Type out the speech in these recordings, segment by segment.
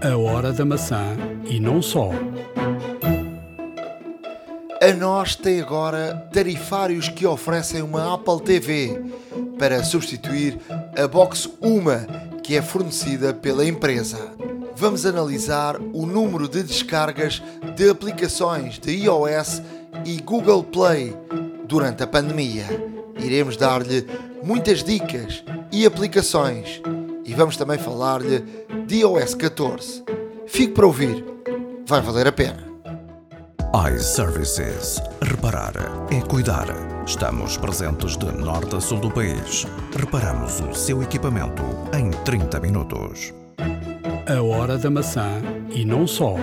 A hora da maçã e não só. A nós tem agora tarifários que oferecem uma Apple TV para substituir a Box Uma que é fornecida pela empresa. Vamos analisar o número de descargas de aplicações de iOS e Google Play durante a pandemia. Iremos dar-lhe muitas dicas e aplicações e vamos também falar-lhe de iOS 14. Fique para ouvir, vai valer a pena iServices. Reparar é cuidar. Estamos presentes de norte a sul do país. Reparamos o seu equipamento em 30 minutos. A hora da maçã e não só.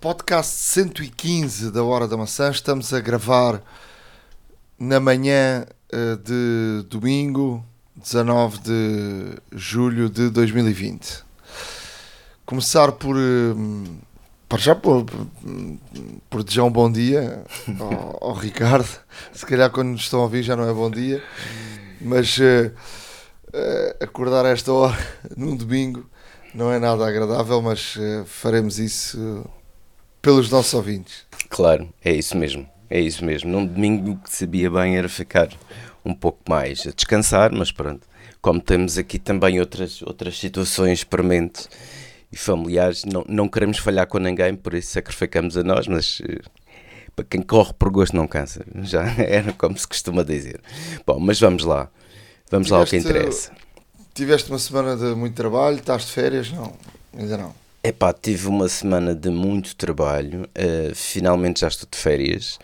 Podcast 115 da Hora da Maçã. Estamos a gravar na manhã eh, de domingo, 19 de julho de 2020. Começar por eh, para já por, por desejar um bom dia ao, ao, Ricardo. Se calhar quando nos estão a ouvir já não é bom dia, mas uh, acordar a esta hora num domingo não é nada agradável, mas uh, faremos isso pelos nossos ouvintes. Claro, é isso mesmo. É isso mesmo. Num domingo que sabia bem era ficar um pouco mais a descansar, mas pronto. Como temos aqui também outras, outras situações prementes e familiares, não, não queremos falhar com ninguém, por isso sacrificamos a nós, mas uh, para quem corre por gosto não cansa, já era como se costuma dizer. Bom, mas vamos lá, vamos tiveste, lá ao que interessa. Tiveste uma semana de muito trabalho, estás de férias? Não, ainda não. Epá, tive uma semana de muito trabalho, uh, finalmente já estou de férias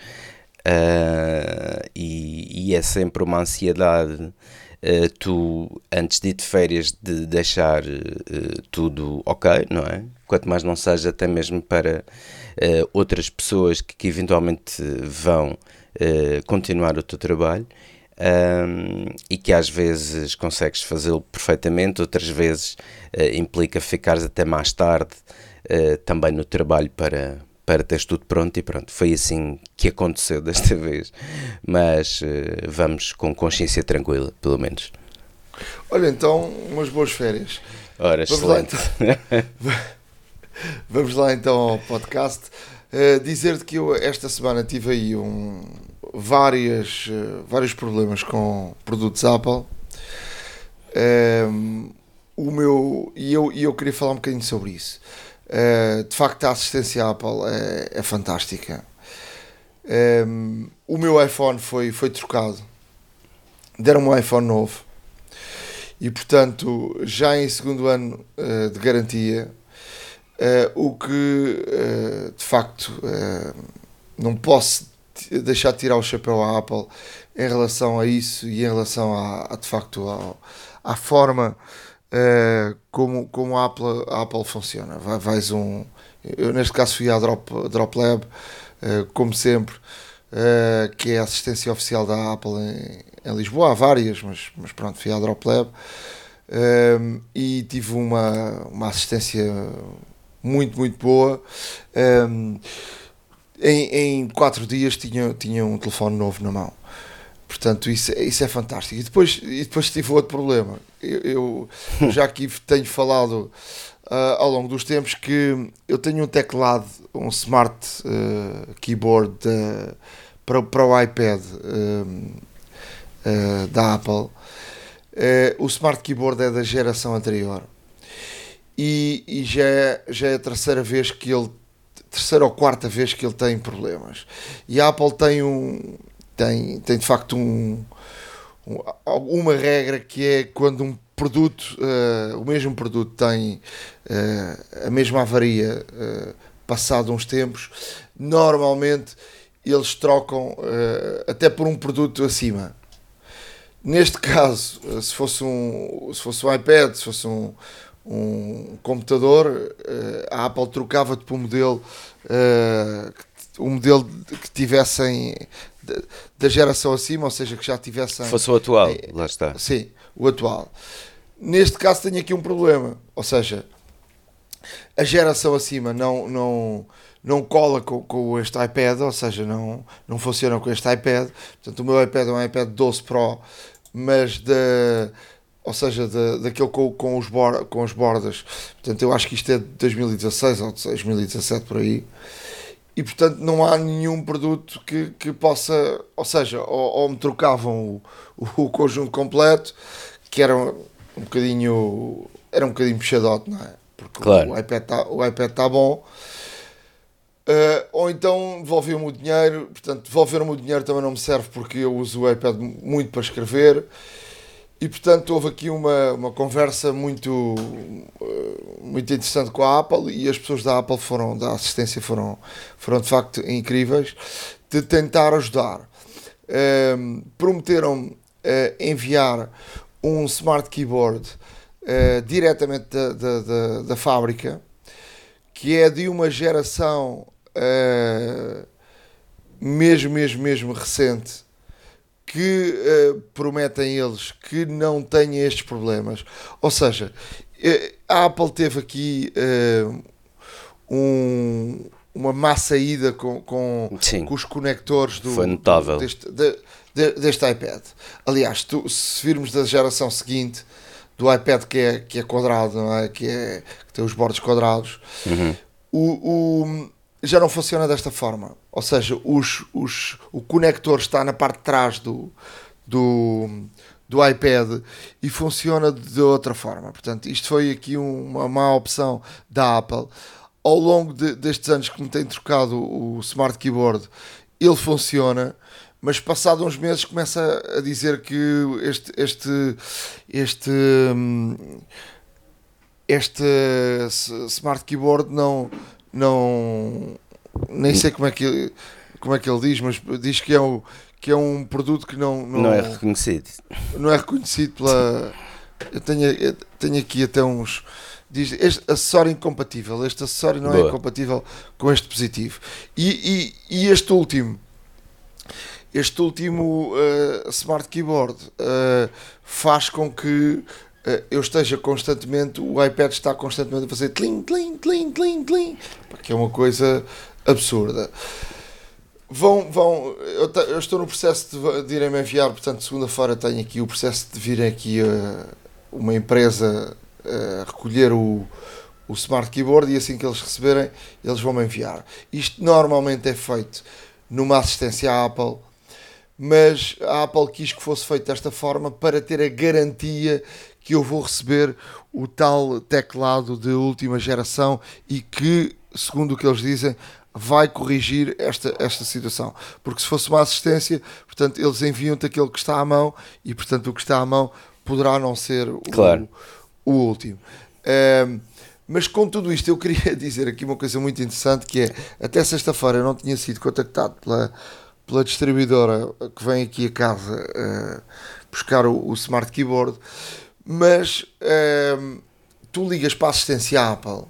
uh, e, e é sempre uma ansiedade uh, tu, antes de ir de férias, de deixar uh, tudo ok, não é? Quanto mais não seja até mesmo para outras pessoas que, que eventualmente vão continuar o teu trabalho. Um, e que às vezes consegues fazê-lo perfeitamente, outras vezes implica ficares até mais tarde também no trabalho para, para teres tudo pronto e pronto, foi assim que aconteceu desta vez, mas uh, vamos com consciência tranquila, pelo menos. Olha, então, umas boas férias. Ora, vamos excelente. Lá, então, vamos lá então ao podcast. Uh, Dizer-te que eu esta semana tive aí um, várias, uh, vários problemas com produtos Apple. o meu, e eu, e eu queria falar um bocadinho sobre isso. Uh, de facto, a assistência Apple é, é fantástica. Um, ehm, o meu iPhone foi, foi trocado, deram-me um iPhone novo e, portanto, já em segundo ano uh, de garantia, uh, o que de facto não posso deixar de tirar o chapéu à Apple em relação a isso e em relação a, a de facto ao, à forma uh, como, como a Apple, a Apple funciona. Vai, vais um, eu neste caso fui à Drop, Drop Lab, uh, como sempre, uh, que é a assistência oficial da Apple em, em, Lisboa. Há várias, mas, mas pronto, fui à Drop Lab e tive uma, uma assistência muito, muito boa. Em, em quatro dias tinha, tinha um telefone novo na mão. Portanto, isso, isso é fantástico. E depois, e depois tive outro problema. Eu, eu já aqui tenho falado uh, ao longo dos tempos que eu tenho um teclado, um smart uh, keyboard uh, para, para o iPad da Apple. o smart keyboard é da geração anterior. E, e já, é, já é a terceira vez que ele terceira ou quarta vez que ele tem problemas. E a Apple tem um, tem, tem de facto um, um, uma regra que é quando um produto, uh, o mesmo produto tem uh, a mesma avaria uh, passado uns tempos, normalmente eles trocam até por um produto acima. Neste caso, se fosse um, se fosse um iPad, se fosse um, um computador, a Apple trocava-te por um modelo, um modelo que tivessem da geração acima, ou seja, que já tivessem. Fosse o atual, é, lá está. Sim, o atual. Neste caso tenho aqui um problema, ou seja, a geração acima não, não, não cola com, com este iPad, ou seja, não, não funciona com este iPad. Portanto, o meu iPad é um iPad 12 Pro, mas da, ou seja, da, daquele com, com, os bor, com as bordas. Portanto, eu acho que isto é de 2016 ou de 2017 por aí. E portanto não há nenhum produto que, que possa, ou seja, ou, ou me trocavam o, o, conjunto completo, que era um, um bocadinho, era um bocadinho puxadote, não é? Porque claro. o iPad está tá bom. Uh, ou então devolviam-me o dinheiro, portanto, devolver-me o dinheiro também não me serve porque eu uso o iPad muito para escrever e portanto houve aqui uma, uma conversa muito, eh, muito interessante com a Apple e as pessoas da Apple foram, da assistência foram, foram de facto incríveis de tentar ajudar. Um, ehm, prometeram uh, enviar um smart keyboard uh, diretamente da, da, da, da, fábrica que é de uma geração uh, mesmo, mesmo, mesmo recente que uh, prometem eles que não tenha estes problemas. Ou seja, uh, a Apple teve aqui uh, um, uma má saída com, com, com, os conectores do. Deste, de, de, deste iPad. Aliás, tu, se virmos da geração seguinte do iPad que é, que é quadrado, é? Que, é, que tem os bordos quadrados, uhum. o, o já não funciona desta forma. Ou seja, os, os, o conector está na parte de trás do, do, do iPad e funciona de outra forma. Portanto, isto foi aqui uma má opção da Apple. Ao longo de, destes anos que me tem trocado o Smart Keyboard, ele funciona, mas passado uns meses começa a dizer que este, este, este, hum, este Smart Keyboard não não nem sei como é que como é que ele diz, mas diz que é um, que é um produto que não, não, não é reconhecido. Não é reconhecido pela. Eu tenho, eu tenho aqui até uns. Diz este acessório incompatível. Este acessório não é Boa. é incompatível com este dispositivo. E, e, e este último, este último uh, Smart Keyboard uh, faz com que eu esteja constantemente, o iPad está constantemente a fazer tlim, tlim, tlim, tlim, tlim, que é uma coisa absurda. Vão, vão, eu, eu estou no processo de, de irem-me enviar, portanto, segunda-feira tenho aqui o processo de virem aqui uh, uma empresa uh, recolher o, o Smart Keyboard e assim que eles receberem, eles vão me enviar. Isto normalmente é feito numa assistência à Apple, mas a Apple quis que fosse feito desta forma para ter a garantia que eu vou receber o tal teclado de última geração e que, segundo o que eles dizem, vai corrigir esta, esta situação. Porque se fosse uma assistência, portanto, eles enviam-te aquele que está à mão e, portanto, o que está à mão poderá não ser o, claro. o, o último. Um, mas com tudo isto, eu queria dizer aqui uma coisa muito interessante que é, até sexta-feira eu não tinha sido contactado pela, pela distribuidora que vem aqui a casa uh, buscar o, o Smart Keyboard mas ehm, tu ligas para a assistência Apple.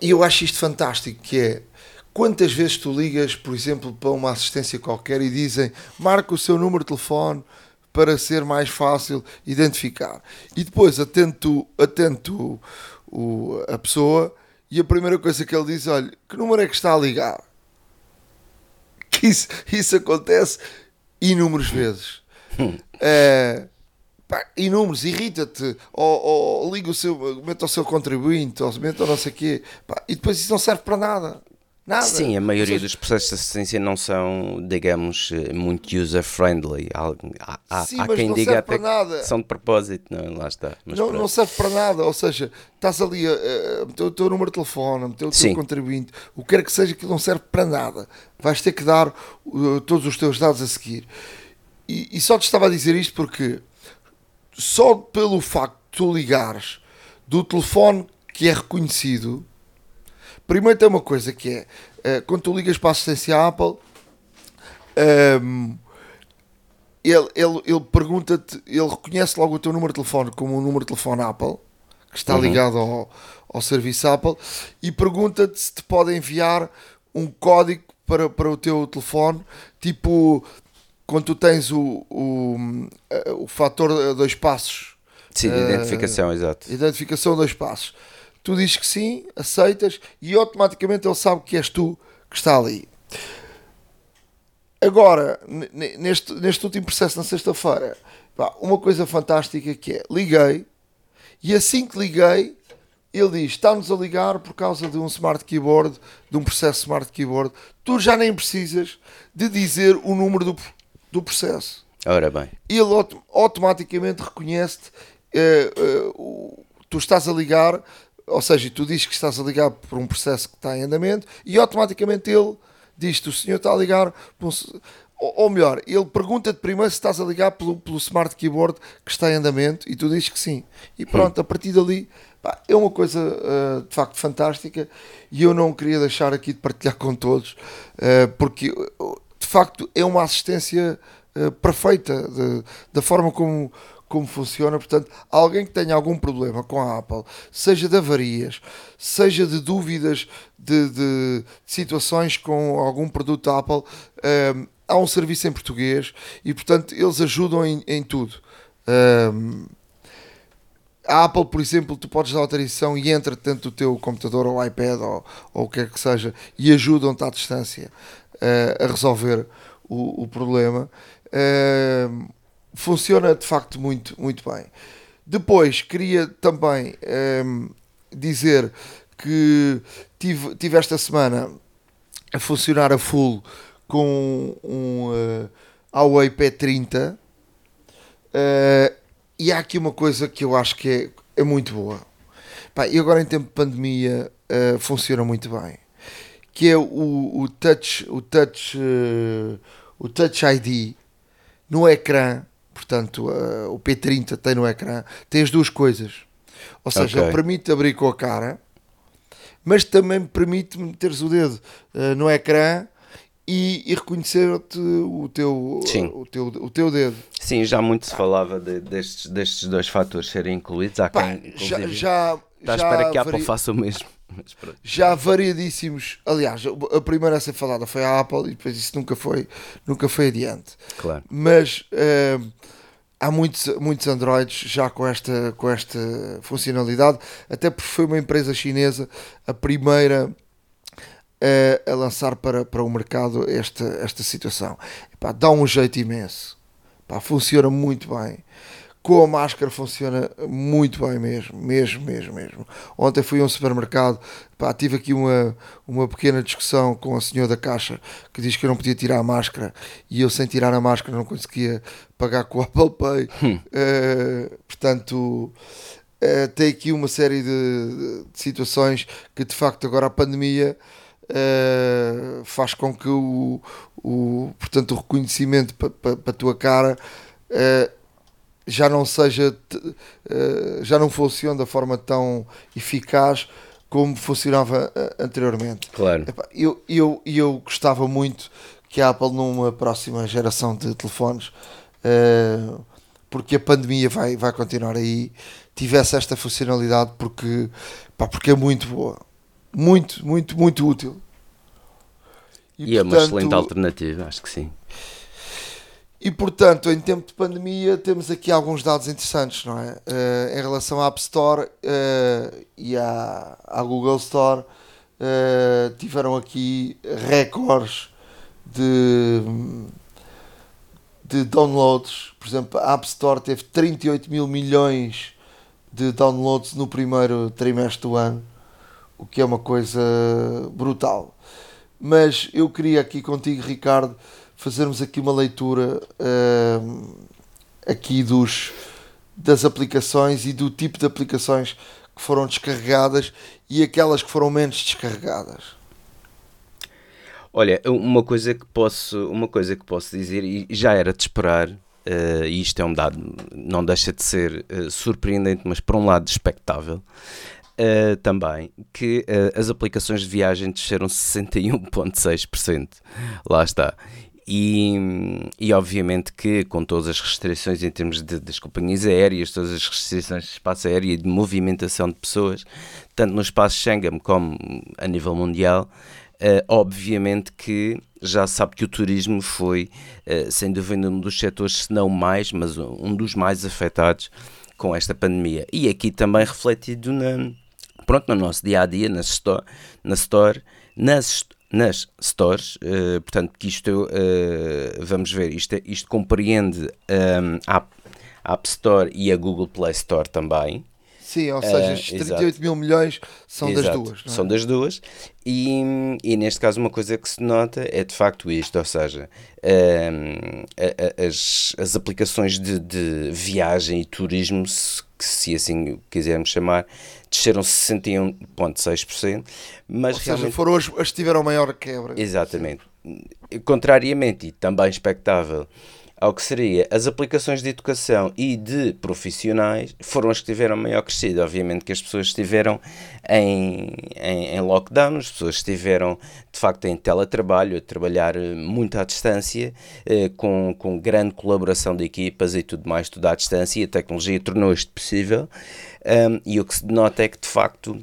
E eu acho isto fantástico que é quantas vezes tu ligas por exemplo para uma assistência qualquer e dizem marca o seu número de telefone para ser mais fácil identificar. E depois atento atento o, a pessoa e a primeira coisa que ele diz olha que número é que está a ligar? Que isso, isso acontece inúmeras vezes. É, pá, inúmeros, irrita-te, ou, ou, liga o seu, mete o seu contribuinte, ou mete o não sei o quê, pá, e depois isso não serve para nada. Nada. Sim, a maioria seja, dos processos de assistência não são, digamos, muito user-friendly. Há, há, sim, há quem diga até que são de propósito, não, lá está. não, não serve para nada, ou seja, estás ali a, meter o teu número de telefone, a meter o teu sim. contribuinte, o que quer que seja, que não serve para nada. Vais ter que dar uh, todos os teus dados a seguir. E, e só te estava a dizer isto porque só pelo facto de tu ligares do telefone que é reconhecido, primeiro tem uma coisa que é uh, quando tu ligas para a assistência Apple, um, ehm, ele, ele, ele pergunta-te, ele reconhece logo o teu número de telefone como um número de telefone Apple, que está uhum. ligado ao, ao serviço Apple, e pergunta-te se te pode enviar um código para, para o teu telefone, tipo quando tu tens o, o, eh, o fator dois passos. Sim, uh, identificação, exato. Identificação dois passos. Tu dizes que sim, aceitas e automaticamente ele sabe que és tu que está ali. Agora, neste, neste último processo, na sexta-feira, uma coisa fantástica que é, liguei, e assim que liguei, ele diz, está-nos a ligar por causa de um smart keyboard, de um processo smart keyboard, tu já nem precisas de dizer o número do, do processo. Ora bem. Ele autom- automaticamente reconhece-te, eh, eh, tu estás a ligar, ou seja, tu dizes que estás a ligar por um processo que está em andamento e automaticamente ele diz-te, o senhor está a ligar por um ou, ou melhor, ele pergunta-te primeiro se estás a ligar pelo, pelo smart keyboard que está em andamento e tu dizes que sim. E pronto, a partir dali pá, é uma coisa eh, de facto fantástica e eu não queria deixar aqui de partilhar com todos porque facto é uma assistência eh, perfeita de- da forma como, como funciona. Portanto, alguém que tenha algum problema com a Apple, seja de avarias, seja de dúvidas de, de situações com algum produto da Apple, eh, há um serviço em português e, portanto, eles ajudam em, em tudo. Um, a Apple, por exemplo, tu podes dar autorização e entra dentro do teu computador ou iPad ou, ou o que quer que seja e ajudam-te à distância eh, a resolver o, o problema. Eh, funciona de facto muito, muito bem. Depois, queria também eh, dizer que tive, tive esta semana a funcionar a full com um eh, Huawei P30 eh, e há aqui uma coisa que eu acho que é, é muito boa. Pá, e agora em tempo de pandemia eh, funciona muito bem. Que é o, o touch, o touch, eh, o touch ID no ecrã. Portanto, eh, o P30 tem no ecrã, tem as duas coisas. Ou seja, Ok. permite abrir com a cara, mas também permite meteres o dedo eh, no ecrã e, e reconhecer-te o teu, Sim. o, teu, o teu dedo. Sim, já muito se falava de- destes, destes dois fatores serem incluídos. Há Pá, quem, já, já, está à espera que a Apple faça o mesmo. Já variadíssimos. Aliás, a primeira a ser falada foi a Apple e depois isso nunca foi, nunca foi adiante. Claro. Mas eh, há muitos, muitos Androids já com esta, com esta funcionalidade, até porque foi uma empresa chinesa a primeira eh, a lançar para, para o mercado esta, esta situação. Epá, dá um jeito imenso. Epá, funciona muito bem. Com a máscara funciona muito bem mesmo, mesmo, mesmo, mesmo. Ontem fui a um supermercado, pá, tive aqui uma, uma pequena discussão com a senhora da caixa que diz que eu não podia tirar a máscara e eu sem tirar a máscara não conseguia pagar com o Apple Pay. Eh, portanto, eh, tem aqui uma série de, de situações que de facto agora a pandemia eh, faz com que o, o, portanto, o reconhecimento para a tua cara eh, já não seja eh, já não funciona da forma tão eficaz como funcionava eh, anteriormente. Claro. Eu, eu, eu gostava muito que a Apple numa próxima geração de telefones eh, porque a pandemia vai, vai continuar aí tivesse esta funcionalidade porque, pá, porque é muito boa muito, muito, muito útil E, é uma portanto, excelente alternativa, acho que sim. E portanto, em tempo de pandemia, temos aqui alguns dados interessantes, não é? Eh, em relação à App Store eh, e à, à Google Store, eh, tiveram aqui recordes de, de downloads. Por exemplo, a App Store teve 38 mil milhões de downloads no primeiro trimestre do ano, o que é uma coisa brutal. Mas eu queria aqui contigo, Ricardo, fazermos aqui uma leitura hum, aqui dos das aplicações e do tipo de aplicações que foram descarregadas e aquelas que foram menos descarregadas. Olha, uma coisa que posso, uma coisa que posso dizer, e já era de esperar, eh, e isto é um dado, não deixa de ser eh, surpreendente, mas por um lado expectável, eh, também, que as aplicações de viagem desceram 61,6%. Lá está. E, e obviamente que com todas as restrições em termos de, das companhias aéreas, todas as restrições de espaço aéreo e de movimentação de pessoas, tanto no espaço Schengen como a nível mundial, Uh, obviamente que já sabe que o turismo foi, uh, sem dúvida, um dos setores, se não mais, mas um dos mais afetados com esta pandemia. E aqui também refletido na, pronto, no nosso dia a dia, na store, na store nas, nas stores, uh, portanto, que isto, vamos ver, isto, isto compreende um, a, App Store e a Google Play Store também. Sim, ou seja, estes Uh, 38 exato. mil milhões são das Exato, duas. não é? São das duas. E, e neste caso, uma coisa que se nota é de facto isto: ou seja, a- a- as, as aplicações de, de viagem e turismo, se, que se assim quisermos chamar, desceram 61,6%, mas Ou seja, realmente. foram as, as que tiveram maior quebra. Exatamente. Contrariamente e também expectável ao que seria as aplicações de educação e de profissionais foram as que tiveram maior crescida. Obviamente que as pessoas estiveram em, em, em lockdown, as pessoas estiveram de facto em teletrabalho, a trabalhar eh, muito à distância, eh, com, com grande colaboração de equipas e tudo mais, tudo à distância, e a tecnologia tornou isto possível. Um, e o que se denota é que de facto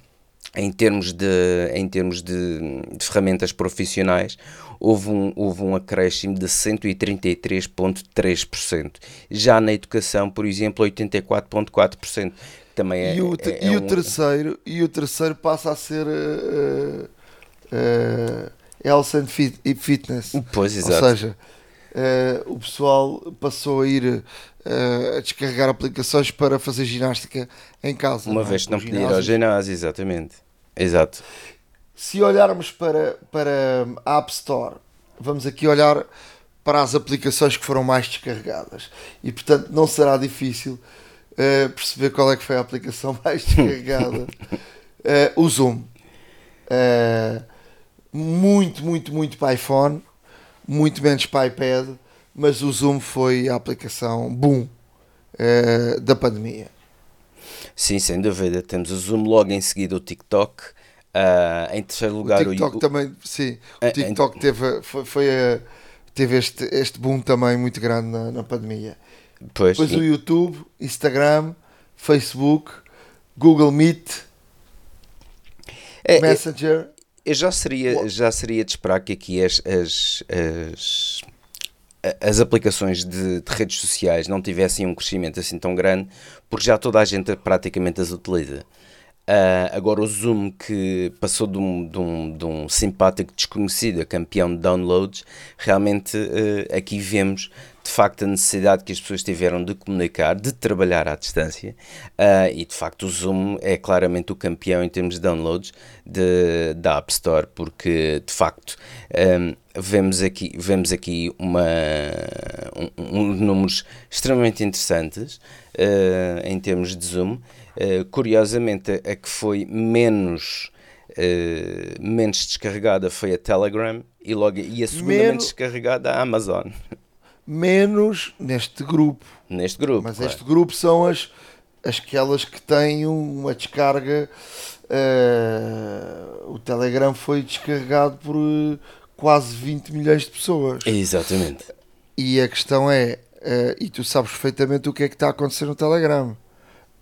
em termos de, em termos de, de ferramentas profissionais, houve um, houve um acréscimo de 133,3%. Já na educação, por exemplo, 84,4%. Também é, e o, é- é e o um- terceiro e o terceiro passa a ser uh, uh, health and fit- e fitness Pois, ou exato. seja uh, o pessoal passou a ir a descarregar aplicações para fazer ginástica em casa Uma não é? vez que não podia ir ao ginásio, exatamente. Exato. Se olharmos para, para a App Store, vamos aqui olhar para as aplicações que foram mais descarregadas. E portanto não será difícil eh, perceber qual é que foi a aplicação mais descarregada. Eh, o Zoom. Eh, muito, muito, muito para iPhone, muito menos para iPad, mas o Zoom foi a aplicação boom da pandemia. Sim, sem dúvida. Temos o Zoom logo em seguida o TikTok. Ah, em terceiro O lugar, TikTok o, também, sim, o TikTok teve, foi, foi a- teve este, este boom também muito grande na, na pandemia. pois, Depois e- o YouTube, Instagram, Facebook, Google Meet, é- é- Messenger. Eu já seria, já seria de esperar que aqui as, as, as, as aplicações de, de redes sociais não tivessem um crescimento assim tão grande, porque já toda a gente praticamente as utiliza. Ah, agora o Zoom que passou de um, de um, de um simpático desconhecido a campeão de downloads, realmente eh, aqui vemos de facto a necessidade que as pessoas tiveram de comunicar, de trabalhar à distância ah, e de facto o Zoom é claramente o campeão em termos de downloads de, da App Store porque de facto ahm, vemos aqui, vemos aqui uma, um, números extremamente interessantes em termos de Zoom. Uh, curiosamente, a, que foi menos, uh, menos descarregada foi a Telegram e, logo, e a segunda Menos- menos descarregada a Amazon, Menos neste grupo. neste grupo. Mas claro. este grupo são as, aquelas que têm uma descarga. eh, o Telegram foi descarregado por eh, quase 20 milhões de pessoas. Exatamente. E a questão é, eh, e tu sabes perfeitamente o que é que está a acontecer no Telegram.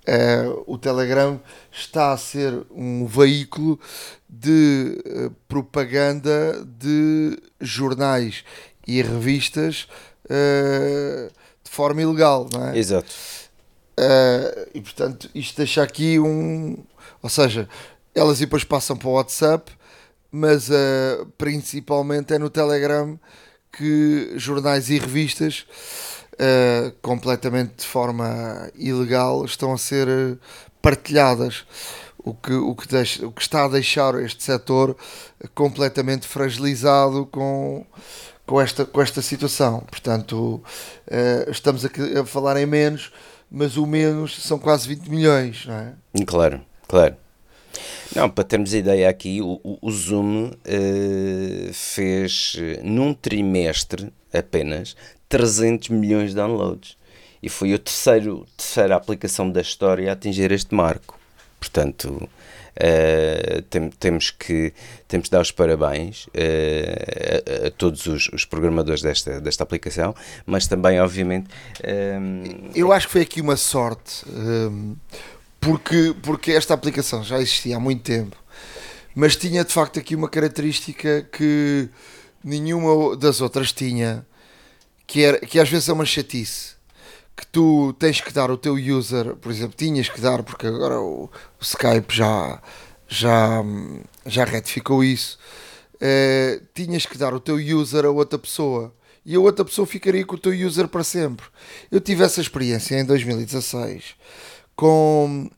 Eh, o Telegram está a ser um veículo de eh, propaganda de jornais e revistas eh, de forma ilegal, não é? Exato. Uh, e portanto isto deixa aqui um ou seja, elas depois passam para o WhatsApp mas uh, principalmente é no Telegram que jornais e revistas uh, completamente de forma ilegal estão a ser uh, partilhadas o que, o, que deixa, o que está a deixar este setor completamente fragilizado com, com, esta, com esta situação. Portanto, uh, estamos aqui a falar em menos, mas o menos são quase 20 milhões, não é? Claro, claro. Não, para termos ideia aqui, o, o, Zoom eh, fez eh, num trimestre apenas 300 milhões de downloads e foi a terceiro, terceira aplicação da história a atingir este marco. Portanto, eh, tem- temos, que, temos de dar os parabéns eh, a, a todos os, os programadores desta, desta aplicação, mas também, obviamente, eh, Eu acho que foi aqui uma sorte, hum, porque, porque esta aplicação já existia há muito tempo, mas tinha de facto aqui uma característica que nenhuma das outras tinha, que, era, que às vezes é uma chatice. Que tu tens que dar o teu user, por exemplo, tinhas que dar, porque agora o, o Skype já, já, já retificou isso. eh, tinhas que dar o teu user a outra pessoa e a outra pessoa ficaria com o teu user para sempre. Eu tive essa experiência em 2016 com.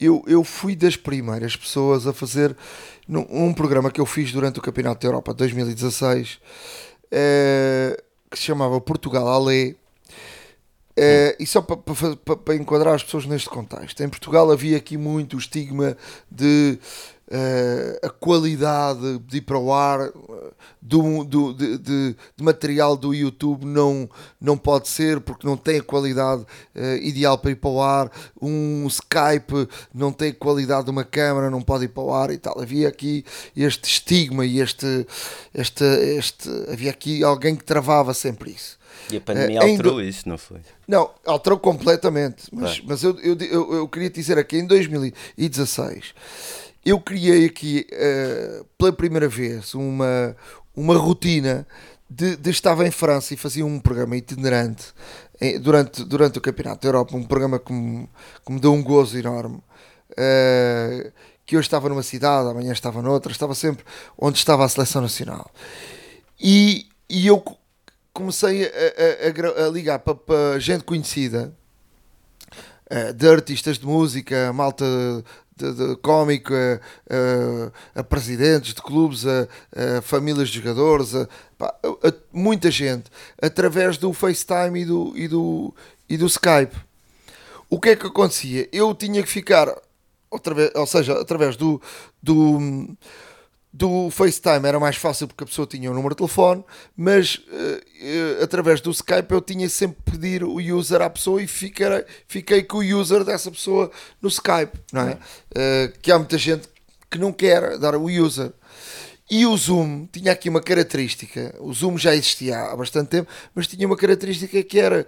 Eu, eu fui das primeiras pessoas a fazer num, um programa que eu fiz durante o Campeonato da Europa 2016 eh, que se chamava Portugal Ale. Eh, e só para pa, pa, enquadrar as pessoas neste contexto, em Portugal havia aqui muito o estigma de uh, a qualidade de ir para o ar do, do, de, de, de, material do YouTube não, não pode ser porque não tem a qualidade uh, ideal para ir para o ar. Um Skype não tem a qualidade de uma câmera, não pode ir para o ar e tal. Havia aqui este estigma e este, este, este havia aqui alguém que travava sempre isso. E a pandemia uh, alterou do... isso, não foi? Não, alterou completamente. Mas, mas eu, eu, eu, eu queria dizer aqui, em 2016, eu criei aqui uh, pela primeira vez uma, uma rotina de, de estava em França e fazia um programa itinerante durante, durante o Campeonato da Europa, um programa que me, que me deu um gozo enorme. Uh, que hoje estava numa cidade, amanhã estava noutra, estava sempre onde estava a seleção nacional. E, e eu comecei a, a, a ligar para, para gente conhecida, uh, de artistas de música, malta de, de cómico, a, a, a, presidentes de clubes, a, famílias de jogadores, a, muita gente, através do FaceTime e do, e, do, e do Skype. O que é que acontecia? Eu tinha que ficar, outra vez, ou seja, através do, do do FaceTime era mais fácil porque a pessoa tinha o um número de telefone, mas uh, uh, através do Skype eu tinha sempre que pedir o user à pessoa e fiquei, fiquei com o user dessa pessoa no Skype, não é? Uh, que há muita gente que não quer dar o user. E o Zoom tinha aqui uma característica, o Zoom já existia há bastante tempo, mas tinha uma característica que era,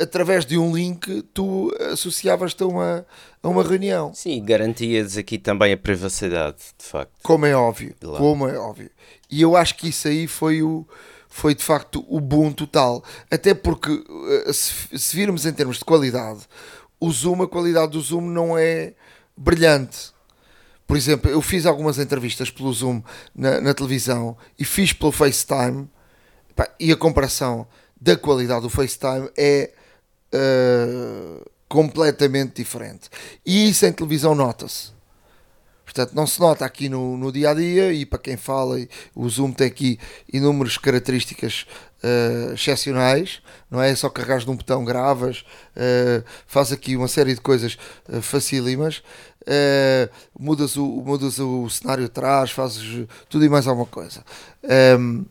através de um link, tu associavas-te a uma, a uma reunião. Sim, garantias aqui também a privacidade, de facto. Como é óbvio, como é óbvio. E eu acho que isso aí foi o foi de facto o boom total. Até porque, se, se virmos em termos de qualidade, o Zoom, a qualidade do Zoom não é brilhante por exemplo, eu fiz algumas entrevistas pelo Zoom na, na televisão e fiz pelo FaceTime pá, e a comparação da qualidade do FaceTime é uh, completamente diferente. E isso em televisão nota-se. Portanto, não se nota aqui no, no dia a dia e para quem fala, o Zoom tem aqui inúmeras características uh, excepcionais, não é? só carregares num botão, gravas, uh, faz aqui uma série de coisas uh, facílimas uh, mudas, o, mudas o cenário atrás, fazes tudo e mais alguma coisa. Um,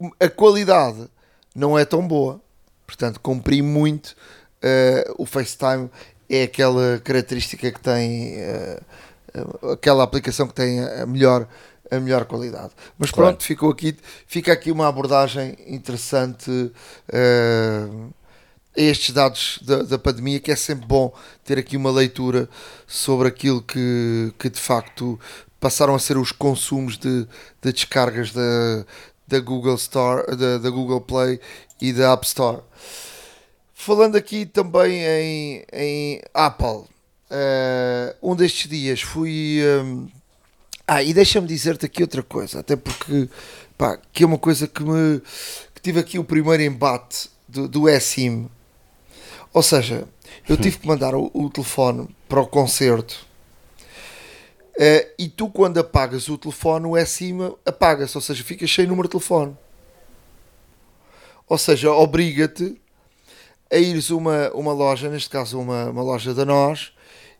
ehm, a qualidade não é tão boa, portanto, comprime muito. Uh, o FaceTime é aquela característica que tem, uh, aquela aplicação que tem a melhor, a melhor qualidade. Mas claro. pronto, ficou aqui, fica aqui uma abordagem interessante. Uh, estes dados da, da, pandemia, que é sempre bom ter aqui uma leitura sobre aquilo que, que de facto passaram a ser os consumos de, de descargas da, da Google Store, da, da Google Play e da App Store. Falando aqui também em, em Apple, uh, um destes dias fui. Um, ah, e deixa-me dizer-te aqui outra coisa, até porque pá, que é uma coisa que me que tive aqui o primeiro embate do, do eSIM ou seja, eu tive que mandar o, o telefone para o concerto uh, e tu, quando apagas o telefone, o é cima apaga-se, ou seja, fica o número de telefone. Ou seja, obriga-te a ires uma, uma loja, neste caso uma, uma loja da nós,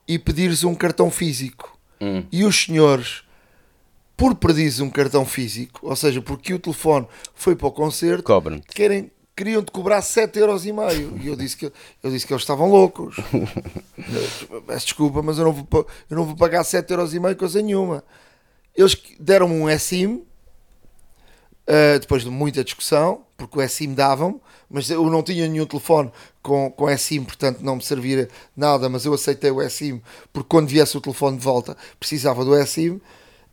e pedires um cartão físico. Hum. E os senhores, por pedires um cartão físico, ou seja, porque o telefone foi para o concerto, querem queriam-te cobrar 7 euros e meio. E eu disse que, eu disse que eles estavam loucos. Peço desculpa, mas eu não vou, eu não vou pagar 7 euros e meio coisa nenhuma. Eles deram-me um SIM, uh, depois de muita discussão, porque o SIM davam mas eu não tinha nenhum telefone com, com SIM, portanto não me servia nada, mas eu aceitei o SIM, porque quando viesse o telefone de volta precisava do SIM.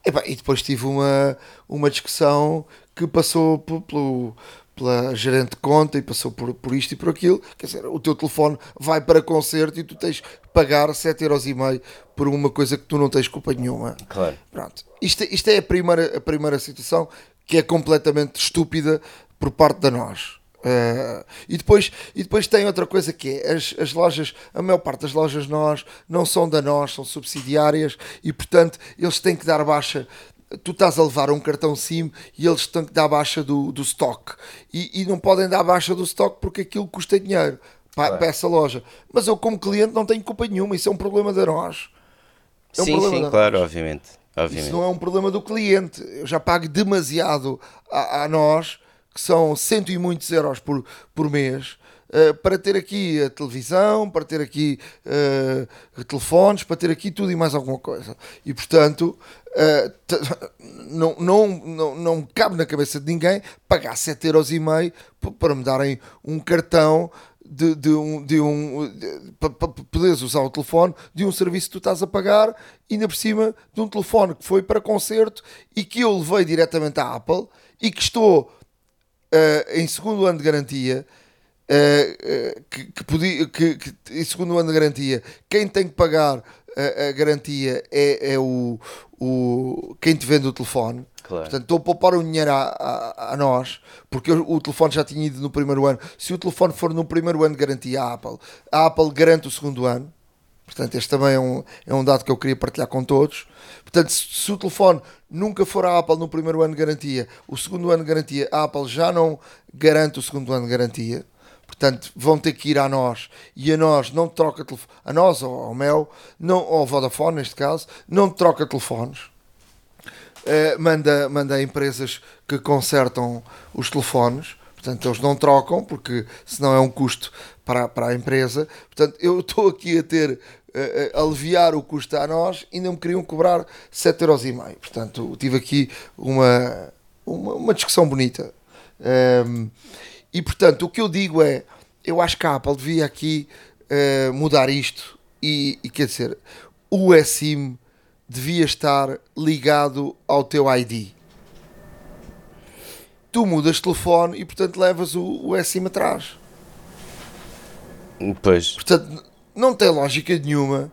E, e depois tive uma, uma discussão que passou pelo, pela gerente de conta e passou por, por isto e por aquilo, quer dizer, o teu telefone vai para concerto e tu tens que pagar 7,5€ por uma coisa que tu não tens culpa nenhuma. Claro. Pronto. Isto, isto é a primeira, a primeira situação que é completamente estúpida por parte da nós. Uh, e, depois, e depois tem outra coisa que é as, as lojas, a maior parte das lojas nós não são da nós, são subsidiárias e portanto eles têm que dar baixa. Tu estás a levar um cartão SIM e eles têm que dar baixa do, do stock e, e não podem dar baixa do stock porque aquilo custa dinheiro para, para essa loja. Mas eu, como cliente, não tenho culpa nenhuma, isso é um problema de nós. É um sim, sim, claro, obviamente. obviamente. Isso não é um problema do cliente. Eu já pago demasiado a, a nós que são cento e muitos euros por, por mês, uh, para ter aqui a televisão, para ter aqui uh, telefones, para ter aqui tudo e mais alguma coisa. E portanto, uh, não, não, não, não cabe na cabeça de ninguém pagar 7,5 euros e meio para me darem um cartão de, de, um, de um para poderes usar o telefone de um serviço que tu estás a pagar ainda por cima de um telefone que foi para concerto e que eu levei diretamente à Apple e que estou uh, em segundo ano de garantia, uh, que, que, podia, que, que, segundo ano de garantia, quem tem que pagar a, a garantia é, é o, o, quem te vende o telefone. Claro. Portanto, estou a poupar o dinheiro a, a, a, nós, porque o telefone já tinha ido no primeiro ano. Se o telefone for no primeiro ano de garantia à Apple, a Apple garante o segundo ano. Portanto, este também é um, é um dado que eu queria partilhar com todos. Portanto, se, se, o telefone nunca for Apple no primeiro ano de garantia, o segundo ano de garantia, a Apple já não garante o segundo ano de garantia. Portanto, vão ter que ir a nós e a nós não troca telefone, a nós ou ao Mel, não, ou ao Vodafone neste caso, não troca telefones. Uh, manda, manda a empresas que consertam os telefones, portanto, eles não trocam porque senão é um custo para, para a empresa. Portanto, eu estou aqui a ter uh, aliviar o custo a nós, ainda me queriam cobrar 7,5€. Portanto, tive aqui uma, uma, uma discussão bonita. Um, ehm, e portanto, o que eu digo é: eu acho que a Apple devia aqui uh, mudar isto e, e, quer dizer, o eSIM devia estar ligado ao teu ID. Tu mudas de telefone e portanto levas o, o eSIM atrás. Pois. Portanto, não tem lógica nenhuma.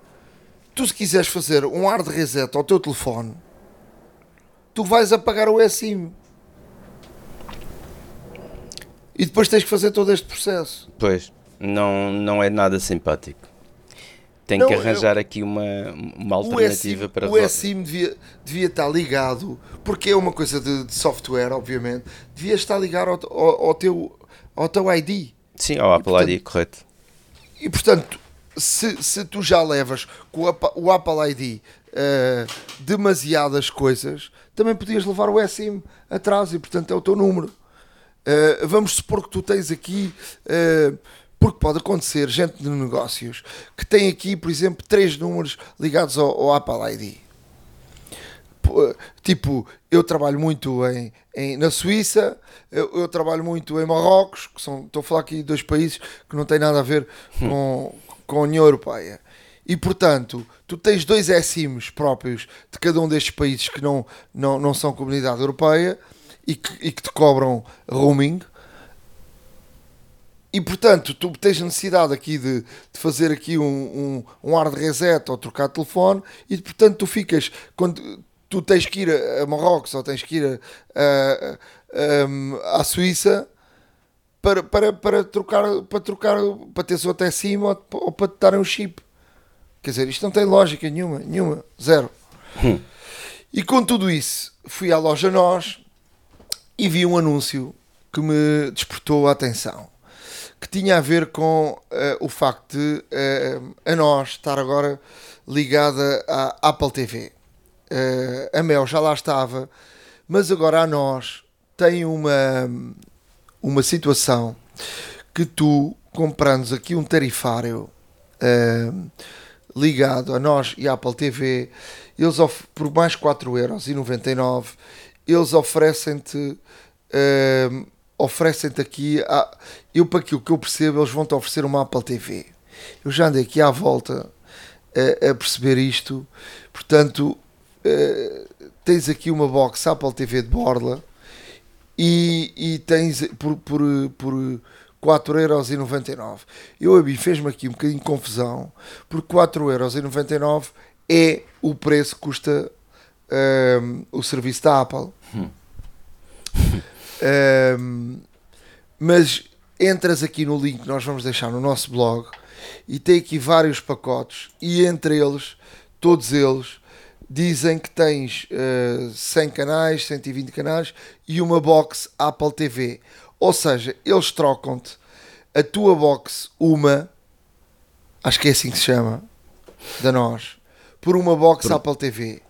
Tu, se quiseres fazer um hard reset ao teu telefone, tu vais apagar o eSIM. E depois tens que fazer todo este processo. Pois, não, não é nada simpático. Tem não, que arranjar eu, aqui uma, uma alternativa eSIM, para O eSIM devia, devia estar ligado, porque é uma coisa de, de software, obviamente, devia estar ligado ao, ao, ao, teu, ao teu ID. Sim, ao Apple portanto, ID, correto. E portanto, se, se tu já levas com o Apple ID uh, eh, demasiadas coisas, também podias levar o eSIM atrás e, portanto, é o teu número. Uh, vamos supor que tu tens aqui, uh, porque pode acontecer, gente de negócios que tem aqui, por exemplo, três números ligados ao, ao Apple ID. Tipo, eu trabalho muito em, em na Suíça, eu, eu, trabalho muito em Marrocos, que são, estou a falar aqui de dois países que não têm nada a ver com, com a União Europeia. E portanto, tu tens dois SIMs próprios de cada um destes países que não, não, não são comunidade europeia e que, e que te cobram roaming. E portanto, tu tens necessidade aqui de, de fazer aqui um, um, um hard reset ou trocar de telefone e portanto tu ficas, quando tu tens que ir a Marrocos ou tens que ir a, a, a, à Suíça, para, para, para trocar, para trocar, para teres o até cima ou, ou para te darem um chip. Quer dizer, isto não tem lógica nenhuma, nenhuma, zero. Hum. E com tudo isso, fui à loja Nós e vi um anúncio que me despertou a atenção, que tinha a ver com uh, o facto de uh, a Nós estar agora ligada à Apple TV. Uh, a Mel já lá estava, mas agora a Nós tem uma uma situação que tu, comprando aqui um tarifário ligado a nós e à Apple TV, eles por mais 4,99€ eles oferecem-te uh, oferecem-te aqui a, eu para aquilo que eu percebo eles vão-te oferecer uma Apple TV eu já andei aqui à volta a, a perceber isto portanto uh, tens aqui uma box Apple TV de borla e, e tens por, por, por 4,99€. Eu a mim fez-me aqui um bocadinho de confusão, porque 4,99€ é o preço que custa um, o serviço da Apple. Um, Mas entras aqui no link que nós vamos deixar no nosso blog e tem aqui vários pacotes e entre eles, todos eles, dizem que tens uh, 100 canais, 120 canais e uma box Apple TV. Ou seja, eles trocam-te a tua box, uma, acho que é assim que se chama, da nós, por uma box por... Apple TV.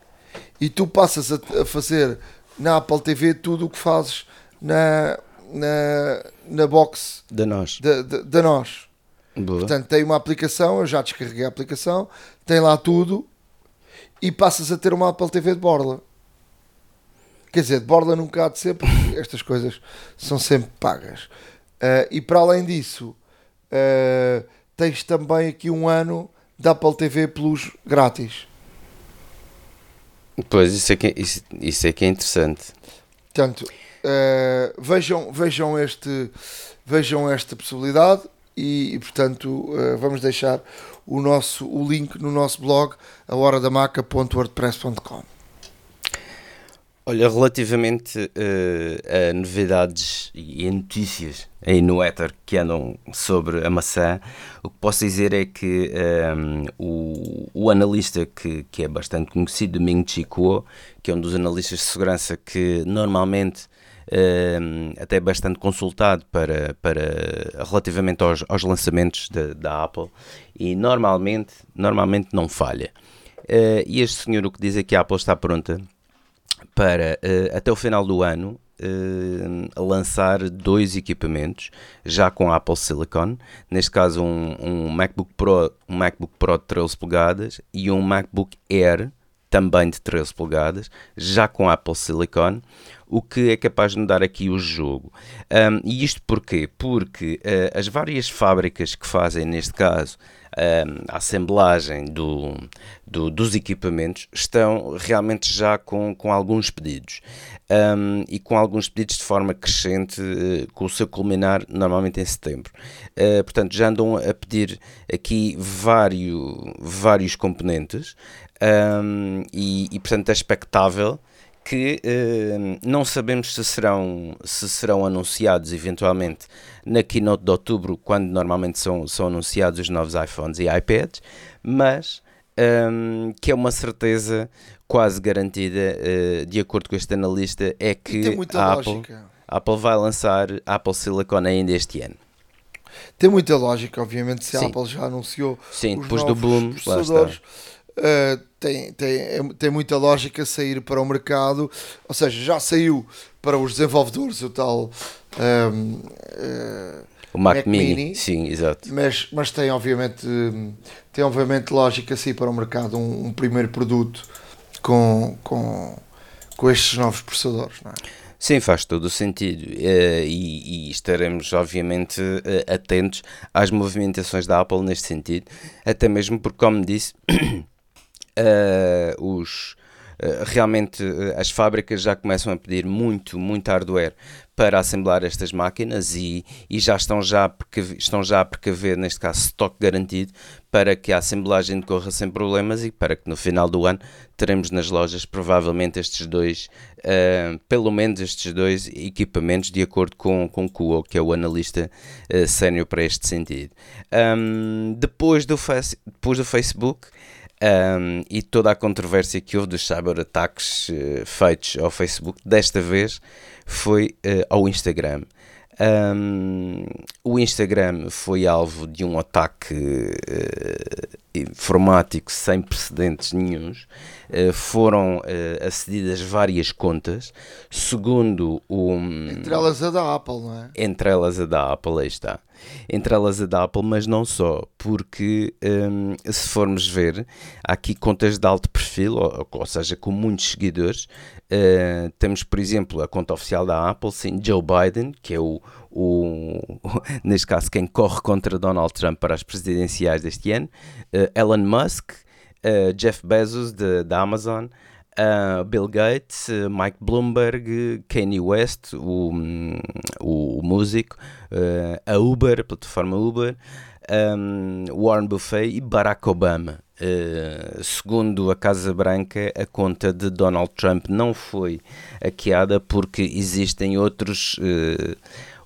E tu passas a, a, fazer na Apple TV tudo o que fazes na, na, na box da nós. Da, da, da nós. Boa. Portanto, tem uma aplicação, eu já descarreguei a aplicação, tem lá tudo e passas a ter uma Apple TV de borla. Quer dizer, de borla nunca há de ser, porque estas coisas são sempre pagas. Uh, e para além disso, uh, tens também aqui um ano da Apple TV Plus grátis. Pois, isso é que, é, isso, isso é, que é interessante. Portanto, uh, vejam, vejam, este, vejam esta possibilidade e, e portanto, vamos deixar o, nosso, o link no nosso blog, ahoradamaca.wordpress.com. Olha, relativamente uh, a novidades e notícias aí no Ether que andam sobre a maçã, o que posso dizer é que um, ehm, o, o, analista que, que é bastante conhecido, Ming Chi Kuo, que é um dos analistas de segurança que normalmente uh, até bastante consultado para, para relativamente aos, aos lançamentos da Apple e normalmente, normalmente não falha. Uh, e este senhor o que diz é que a Apple está pronta para uh, até o final do ano uh, lançar dois equipamentos já com Apple Silicon, neste caso um, um, MacBook Pro, um MacBook Pro de 13 polegadas e um MacBook Air também de 13 polegadas, já com Apple Silicon, o que é capaz de mudar aqui o jogo. Um, e isto porquê? Porque uh, as várias fábricas que fazem, neste caso, a assemblagem do, do, dos equipamentos estão realmente já com, com alguns pedidos um, e com alguns pedidos de forma crescente, uh, com o seu culminar normalmente em setembro. Uh, portanto, já andam a pedir aqui vários, vários componentes um, e, e, portanto, é expectável que uh, não sabemos se serão, se serão anunciados eventualmente na keynote de outubro, quando normalmente são, são anunciados os novos iPhones e iPads, mas um, que é uma certeza quase garantida, uh, de acordo com este analista, é que a Apple, a Apple vai lançar Apple Silicon ainda este ano. Tem muita lógica, obviamente, se a Apple já anunciou Sim, os depois novos do boom, processadores uh, tem, tem, é, tem muita lógica sair para o mercado, ou seja, já saiu para os desenvolvedores o tal um, uh, eh, o Mac, Mac Mini, Mini, sim, exato. Mas, mas tem obviamente tem obviamente lógica sair para o mercado um, um primeiro produto com, com, com estes novos processadores, não é? Sim, faz todo o sentido uh, e, e, estaremos, obviamente, uh, atentos às movimentações da Apple neste sentido, até mesmo porque, como disse, uh, os, uh, realmente uh, as fábricas já começam a pedir muito, muito hardware para assemblar estas máquinas e, e já estão já, a estão já a precaver, neste caso, estoque garantido para que a assemblagem decorra sem problemas e para que no final do ano teremos nas lojas provavelmente estes dois, pelo menos estes dois equipamentos, de acordo com, com Kuo, que é o analista uh, sénior para este sentido. Um, depois, do depois do Facebook, um, e toda a controvérsia que houve dos cyberataques uh, feitos ao Facebook, desta vez foi uh, ao Instagram. Um, o Instagram foi alvo de um ataque uh, informático sem precedentes nenhums. Uh, foram uh, acedidas várias contas, segundo o. Entre elas a da Apple, não é? Entre elas a da Apple, aí está. Entre elas a da Apple, mas não só, porque um, se formos ver, há aqui contas de alto perfil, ou, ou seja, com muitos seguidores, Uh, temos, por exemplo, a conta oficial da Apple, sim, Joe Biden, que é o, o, neste caso, quem corre contra Donald Trump para as presidenciais deste ano, uh, Elon Musk, uh, Jeff Bezos da Amazon, Bill Gates, Mike Bloomberg, Kanye West, o, o, o músico, a Uber, a plataforma Uber, um, Warren Buffet e Barack Obama. Uh, segundo a Casa Branca, a conta de Donald Trump não foi hackeada porque existem outros, uh,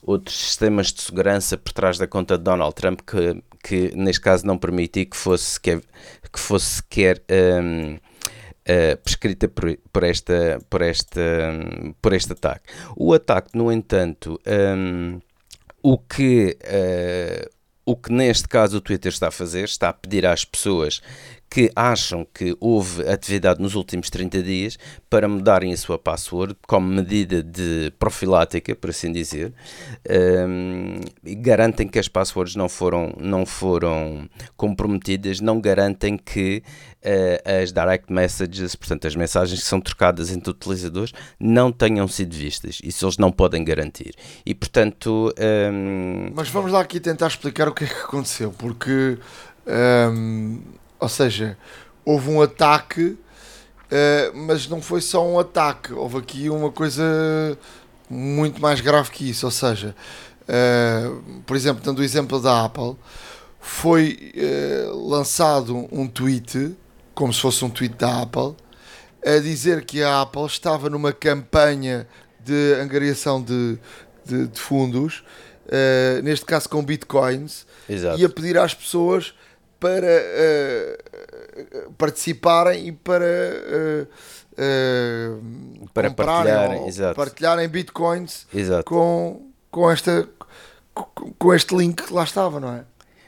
outros sistemas de segurança por trás da conta de Donald Trump que, que neste caso não permiti que fosse sequer, que fosse sequer um, Uh, prescrita por, por, esta, por, esta, por este ataque. O ataque, no entanto, um, o, que, uh, o que neste caso o Twitter está a fazer, está a pedir às pessoas que acham que houve atividade nos últimos 30 dias para mudarem a sua password como medida de profilática, por assim dizer. Um, garantem que as passwords não foram, não foram comprometidas, não garantem que uh, as direct messages, portanto as mensagens que são trocadas entre utilizadores, não tenham sido vistas. Isso eles não podem garantir. E portanto. Um... Mas vamos lá aqui tentar explicar o que é que aconteceu, porque. Um ou seja, houve um ataque, uh, mas não foi só um ataque, houve aqui uma coisa muito mais grave que isso. Ou seja, uh, por exemplo, dando o exemplo da Apple, foi uh, lançado um tweet, como se fosse um tweet da Apple, a dizer que a Apple estava numa campanha de angariação de, de, de fundos, neste caso com bitcoins, Exato. e a pedir às pessoas para uh, participarem e para, uh, para partilharem, partilharem bitcoins exato. Com, com, esta, com este link que lá estava, não é?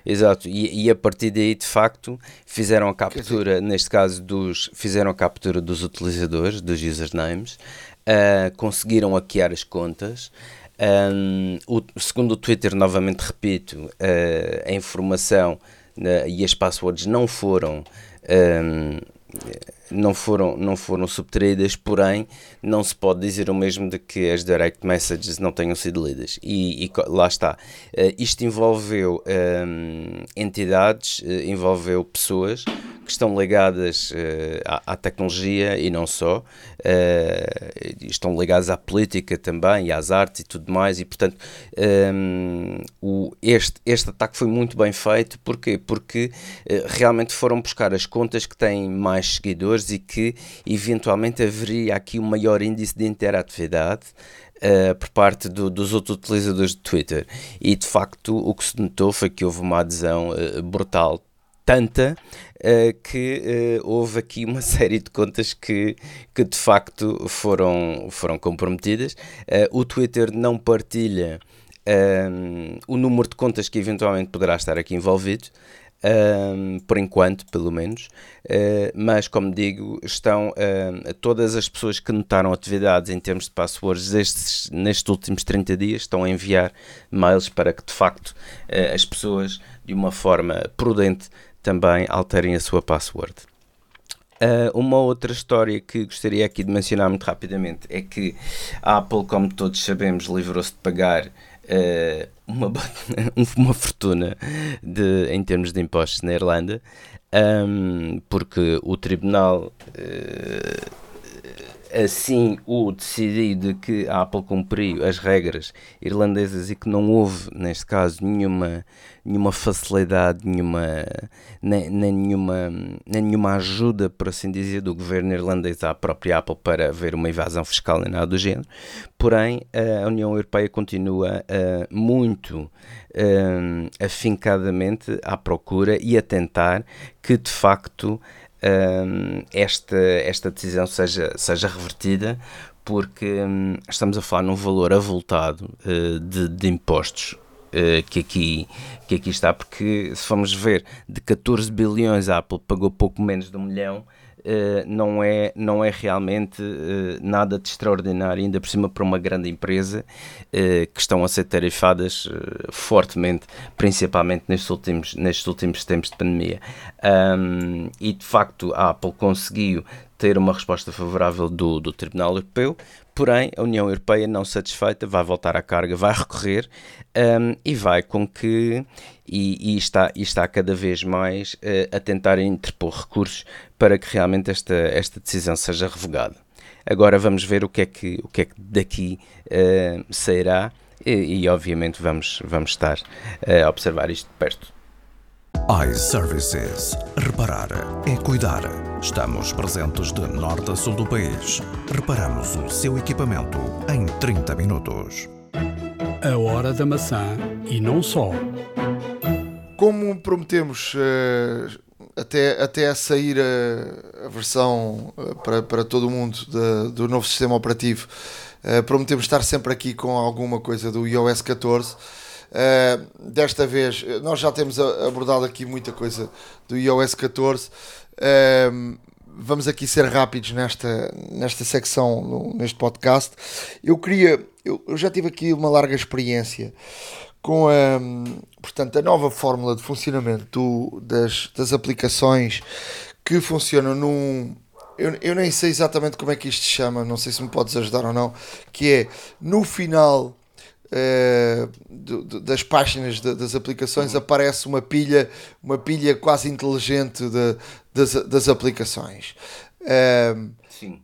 Exato, e, e, a partir daí de facto fizeram a captura, neste caso dos, fizeram a captura dos utilizadores, dos usernames, uh, conseguiram hackear as contas. Um, o, segundo o Twitter, novamente repito, uh, a informação uh, e as passwords não foram um, não foram, não foram subtraídas, porém não se pode dizer o mesmo de que as direct messages não tenham sido lidas. E, e lá está. Uh, isto envolveu um, entidades, uh, envolveu pessoas que estão ligadas uh, à, à, tecnologia e não só, uh, estão ligadas à política também e às artes e tudo mais, e portanto um, o, este, este ataque foi muito bem feito, porquê? Porque uh, realmente foram buscar as contas que têm mais seguidores e que eventualmente haveria aqui um maior índice de interatividade Uh, por parte do, dos outros utilizadores de Twitter. E de facto o que se notou foi que houve uma adesão uh, brutal tanta que uh, houve aqui uma série de contas que, que de facto foram, foram comprometidas. Uh, o Twitter não partilha o número de contas que eventualmente poderá estar aqui envolvido. Um, por enquanto, pelo menos, uh, mas como digo, estão uh, todas as pessoas que notaram atividades em termos de passwords estes, nestes últimos 30 dias estão a enviar mails para que de facto uh, as pessoas, de uma forma prudente, também alterem a sua password. Uh, uma outra história que gostaria aqui de mencionar muito rapidamente é que a Apple, como todos sabemos, livrou-se de pagar uh, uma, uma fortuna de, em termos de impostos na Irlanda, um, porque o tribunal uh, assim o decidiu de que a Apple cumpriu as regras irlandesas e que não houve, neste caso, nenhuma nenhuma facilidade, nenhuma, nem, nem, nenhuma, nem nenhuma ajuda, por assim dizer, do governo irlandês à própria Apple para haver uma evasão fiscal nem nada do género. Porém, a União Europeia continua uh, muito uh, afincadamente à procura e a tentar que, de facto, esta, esta decisão seja, seja revertida, porque um, estamos a falar num valor avultado uh, de, de, impostos uh, que, aqui, que aqui está, porque se formos ver, de 14 bilhões a Apple pagou pouco menos de um milhão, não, é, não é realmente uh, nada de extraordinário, ainda por cima para uma grande empresa uh, que estão a ser tarifadas fortemente, principalmente nestes últimos, nestes últimos tempos de pandemia. Um, e de facto a Apple conseguiu ter uma resposta favorável do, do Tribunal Europeu, porém a União Europeia, não satisfeita, vai voltar à carga, vai recorrer um, e vai com que, e, e, está, e está cada vez mais uh, a tentar interpor recursos para que realmente esta, esta decisão seja revogada. Agora vamos ver o que é que, o que, é que daqui uh, sairá e, e, obviamente vamos, vamos estar uh, a observar isto de perto iServices. Reparar é cuidar. Estamos presentes de norte a sul do país. Reparamos o seu equipamento em 30 minutos. A Hora da Maçã e não só. Como prometemos uh, até, até a sair a, a versão uh, para, para todo o mundo de, do novo sistema operativo, prometemos estar sempre aqui com alguma coisa do iOS 14. desta vez, nós já temos abordado aqui muita coisa do iOS 14 vamos aqui ser rápidos nesta, nesta secção, neste podcast. Eu queria, eu, já tive aqui uma larga experiência com a, portanto, a nova fórmula de funcionamento do, das, das aplicações que funcionam num. Eu, eu nem sei exatamente como é que isto se chama, não sei se me podes ajudar ou não, que é no final Uh, do, do, das páginas de, das aplicações uhum. aparece uma pilha, uma pilha quase inteligente de, das, das aplicações. Uh,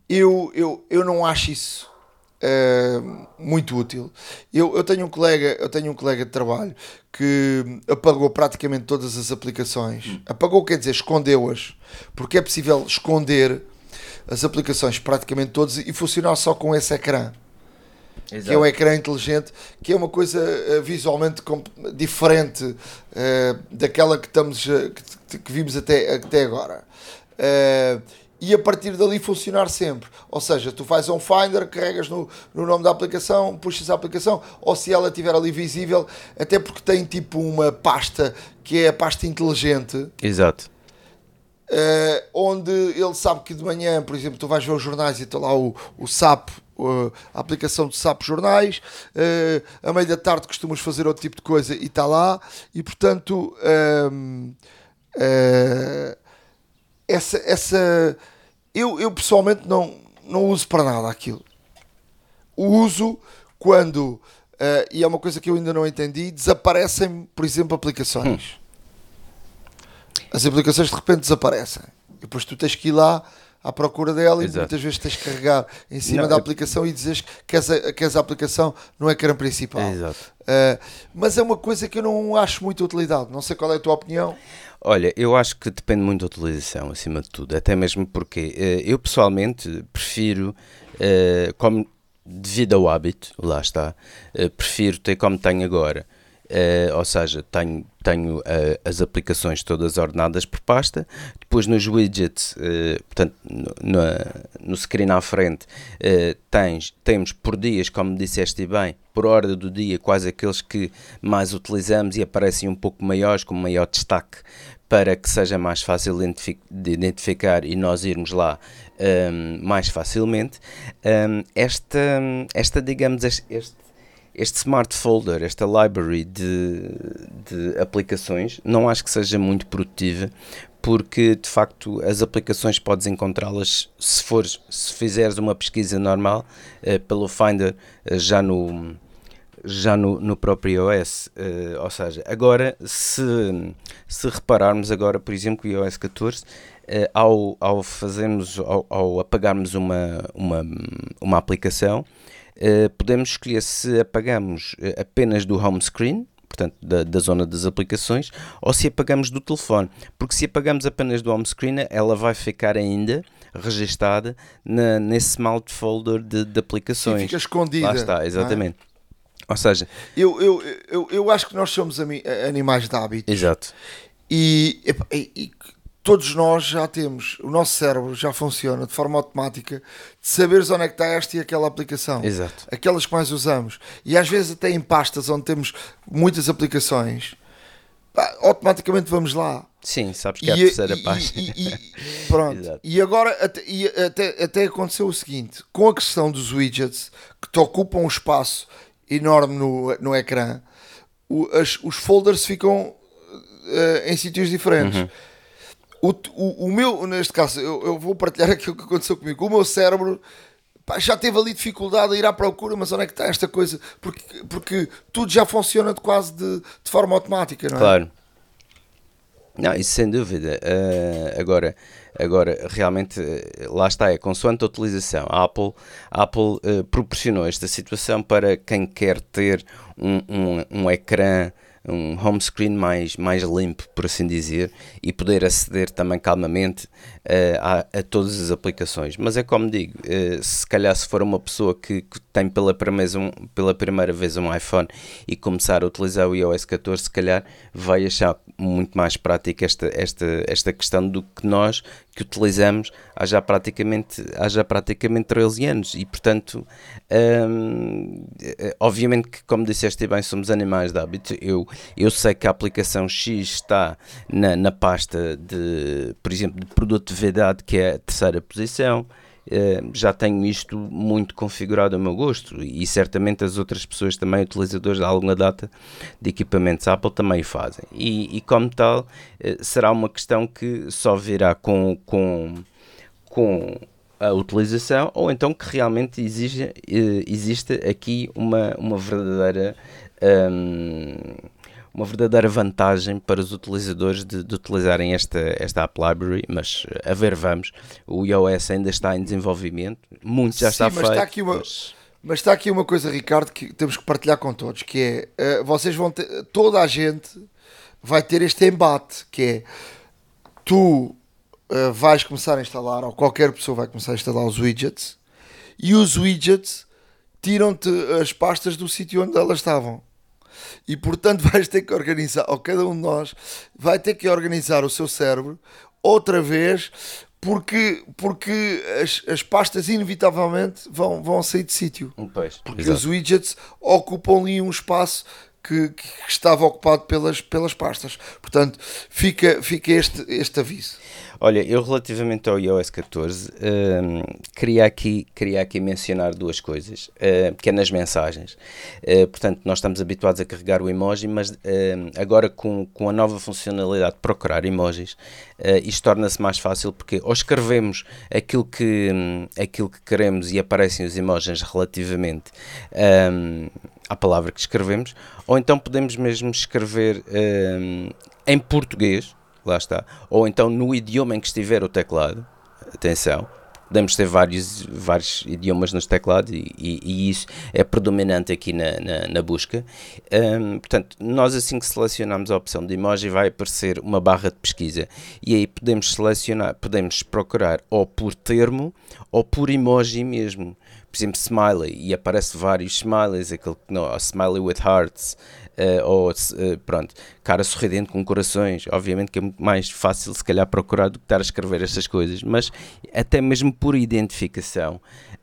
eu, eu, eu não acho isso uh, muito útil. Eu, eu tenho um colega, eu tenho um colega de trabalho que apagou praticamente todas as aplicações. Uhum. Apagou quer dizer escondeu-as, porque é possível esconder as aplicações praticamente todas e funcionar só com esse ecrã. Exato. que é um ecrã inteligente, que é uma coisa uh, visualmente diferente uh, daquela que, estamos, uh, que, que, vimos até, até agora. E a partir dali funcionar sempre. Ou seja, tu fazes um Finder, carregas no, no nome da aplicação, puxas a aplicação, ou se ela estiver ali visível, até porque tem tipo uma pasta que é a pasta inteligente. Exato. Uh, onde ele sabe que de manhã, por exemplo, tu vais ver os jornais e está lá o, o SAP a aplicação de SAP Jornais, uh, a meio da tarde costumas fazer outro tipo de coisa e está lá, e portanto uh, essa, essa eu, eu pessoalmente não, não uso para nada aquilo. O uso quando, uh, e é uma coisa que eu ainda não entendi, desaparecem, por exemplo, aplicações. Hum. As aplicações de repente desaparecem. E depois tu tens que ir lá à procura dela Exato. e muitas vezes tens que carregar em cima não, da aplicação e dizes que queres a, queres a aplicação no ecrã principal. Exato. Uh, mas é uma coisa que eu não acho muito utilidade. Não sei qual é a tua opinião. Olha, eu acho que depende muito da utilização, acima de tudo. Até mesmo porque uh, eu pessoalmente prefiro, uh, como devido ao hábito, lá está, prefiro ter como tenho agora Uh, ou seja, tenho, tenho uh, as aplicações todas ordenadas por pasta, depois nos widgets, uh, portanto, no, no, no, screen à frente, tens, temos por dias, como disseste bem, por ordem do dia, quais aqueles que mais utilizamos e aparecem um pouco maiores, com maior destaque, para que seja mais fácil de identificar e nós irmos lá um, mais facilmente. Um, esta, esta, digamos, este este smart folder, esta library de, de aplicações, não acho que seja muito produtiva porque de facto as aplicações podes encontrá-las se fores, se fizeres uma pesquisa normal uh, pelo Finder uh, já no já no, no próprio iOS, uh, ou seja, agora se, se repararmos agora, por exemplo, o iOS 14, ao, ao fazermos, ao, ao apagarmos uma, uma, uma aplicação, eh, podemos escolher se apagamos eh, apenas do home screen, portanto, da, da, zona das aplicações, ou se apagamos do telefone. Porque se apagamos apenas do home screen, ela vai ficar ainda registada na, nesse smart folder de, de aplicações. Sim, fica escondida. Lá está, exatamente. É? Ou seja, eu, eu, eu, eu acho que nós somos animais de hábitos. Exato. E, e, e todos nós já temos, o nosso cérebro já funciona de forma automática de saberes onde é que está esta e aquela aplicação. Exato. Aquelas que mais usamos. E às vezes até em pastas onde temos muitas aplicações, automaticamente vamos lá. Sim, sabes que é a terceira e, página. E, e, pronto. Exato. E agora até, até, até aconteceu o seguinte, com a questão dos widgets que te ocupam um espaço enorme no, no ecrã, o, as, os folders ficam uh, em sítios diferentes. Uhum o, o, o meu, neste caso, eu, eu, vou partilhar aquilo que aconteceu comigo. O meu cérebro pá, já teve ali dificuldade a ir à procura, mas onde é que está esta coisa? Porque, porque tudo já funciona de quase de, de forma automática, não é? Claro. Não, isso sem dúvida. Uh, agora, agora, realmente, uh, lá está, é consoante a utilização. A Apple, a Apple uh, proporcionou esta situação para quem quer ter um, um, um ecrã um home screen mais, mais limpo, por assim dizer, e poder aceder também calmamente uh, a, a, todas as aplicações. Mas é como digo, uh, se calhar se for uma pessoa que, que tem pela primeira, um, pela primeira vez um iPhone e começar a utilizar o iOS 14, se calhar vai achar muito mais prática esta, esta, esta questão do que nós que utilizamos há já praticamente, há já praticamente 13 anos. E portanto hum, obviamente que como disseste bem somos animais de hábito. Eu, eu sei que a aplicação X está na, na pasta de por exemplo de produto de verdade que é a terceira posição já tenho isto muito configurado ao meu gosto e certamente as outras pessoas também, utilizadores de alguma data de equipamentos Apple, também o fazem. E, e como tal, uh, será uma questão que só virá com, com, com a utilização ou então que realmente exige, uh, existe aqui uma, uma verdadeira. Um, uma verdadeira vantagem para os utilizadores de, de, utilizarem esta, esta App Library, mas a ver, vamos. O iOS ainda está em desenvolvimento, muito já Sim, está mas feito. Está aqui uma, mas... mas... está aqui uma coisa, Ricardo, que temos que partilhar com todos, que é, uh, vocês vão ter, toda a gente vai ter este embate, que é, tu uh, vais começar a instalar, ou qualquer pessoa vai começar a instalar os widgets, e os widgets tiram-te as pastas do sítio onde elas estavam e portanto vais ter que organizar, ou cada um de nós vai ter que organizar o seu cérebro outra vez porque, porque as, as pastas inevitavelmente vão, vão sair de sítio. Pois, porque exato. os widgets ocupam ali um espaço que, que, estava ocupado pelas, pelas pastas. Portanto, fica, fica este, este aviso. Olha, eu relativamente ao iOS 14, um, queria, aqui, queria aqui mencionar duas coisas, uh, que é nas mensagens. Uh, portanto, nós estamos habituados a carregar o emoji, mas uh, agora com, com a nova funcionalidade de procurar emojis, uh, isto torna-se mais fácil porque ou escrevemos aquilo que, um, aquilo que queremos e aparecem os emojis relativamente um, à palavra que escrevemos, ou então podemos mesmo escrever hum, em português lá está. Ou então no idioma em que estiver o teclado, atenção, podemos ter vários, vários idiomas nos teclados e, e, e isso é predominante aqui na, na, na busca. Um, portanto, nós assim que selecionamos a opção de emoji vai aparecer uma barra de pesquisa e aí podemos selecionar, podemos procurar ou por termo ou por emoji mesmo. Por exemplo, smiley, e aparece vários smileys, aquele não, smiley with hearts, uh, ou uh, pronto, cara sorridente com corações. Obviamente que é muito mais fácil, se calhar, procurar do que estar a escrever estas coisas, mas até mesmo por identificação.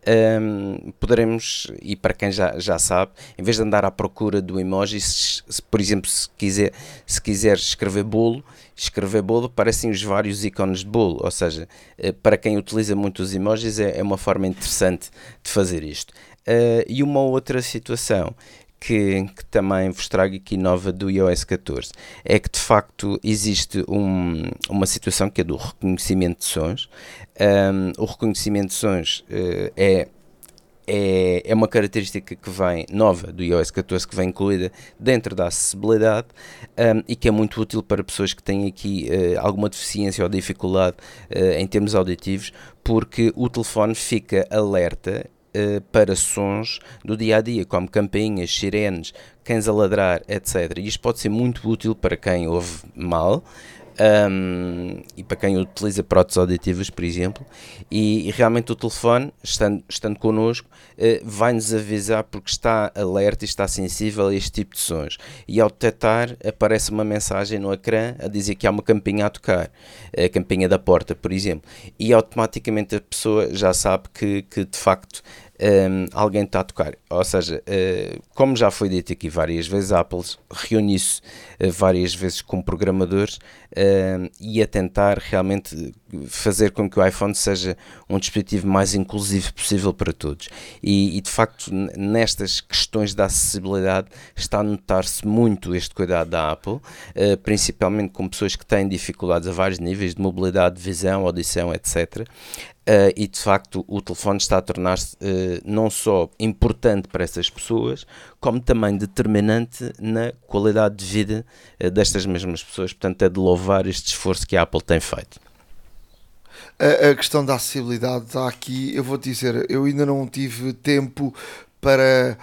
Um, ehm, poderemos, e para quem já, já sabe, em vez de andar à procura do emoji, se, se, por exemplo, se quiser, se quiser escrever bolo, escrever bolo, aparecem os vários ícones de bolo, ou seja, eh, para quem utiliza muito os emojis é, é uma forma interessante de fazer isto. Uh, e uma outra situação que, que, também vos trago aqui nova do iOS 14 é que de facto existe um, uma situação que é do reconhecimento de sons. Um, o reconhecimento de sons uh, é, é, é uma característica que vem nova do iOS 14 que vem incluída dentro da acessibilidade um, e que é muito útil para pessoas que têm aqui uh, alguma deficiência ou dificuldade uh, em termos auditivos, porque o telefone fica alerta uh, para sons do dia a dia, como campainhas, sirenes, cães a ladrar, etc. E isto pode ser muito útil para quem ouve mal. Um, e para quem utiliza próteses auditivas, por exemplo, e, e realmente o telefone, estando, estando connosco, uh, vai-nos avisar porque está alerta e está sensível a este tipo de sons. E ao detectar, aparece uma mensagem no ecrã a dizer que há uma campinha a tocar, a campinha da porta, por exemplo, e automaticamente a pessoa já sabe que, que de facto um, alguém está a tocar. Ou seja, uh, como já foi dito aqui várias vezes, a Apple reúne-se uh, várias vezes com programadores uh, e a tentar realmente fazer com que o iPhone seja um dispositivo mais inclusivo possível para todos. E, e de facto, nestas questões da acessibilidade, está a notar-se muito este cuidado da Apple, eh, principalmente com pessoas que têm dificuldades a vários níveis de mobilidade, visão, audição, etc. Uh, e de facto o telefone está a tornar-se uh, não só importante para essas pessoas, como também determinante na qualidade de vida uh, destas mesmas pessoas. Portanto, é de louvar este esforço que a Apple tem feito. A, a questão da acessibilidade está aqui, eu vou te dizer, eu ainda não tive tempo para,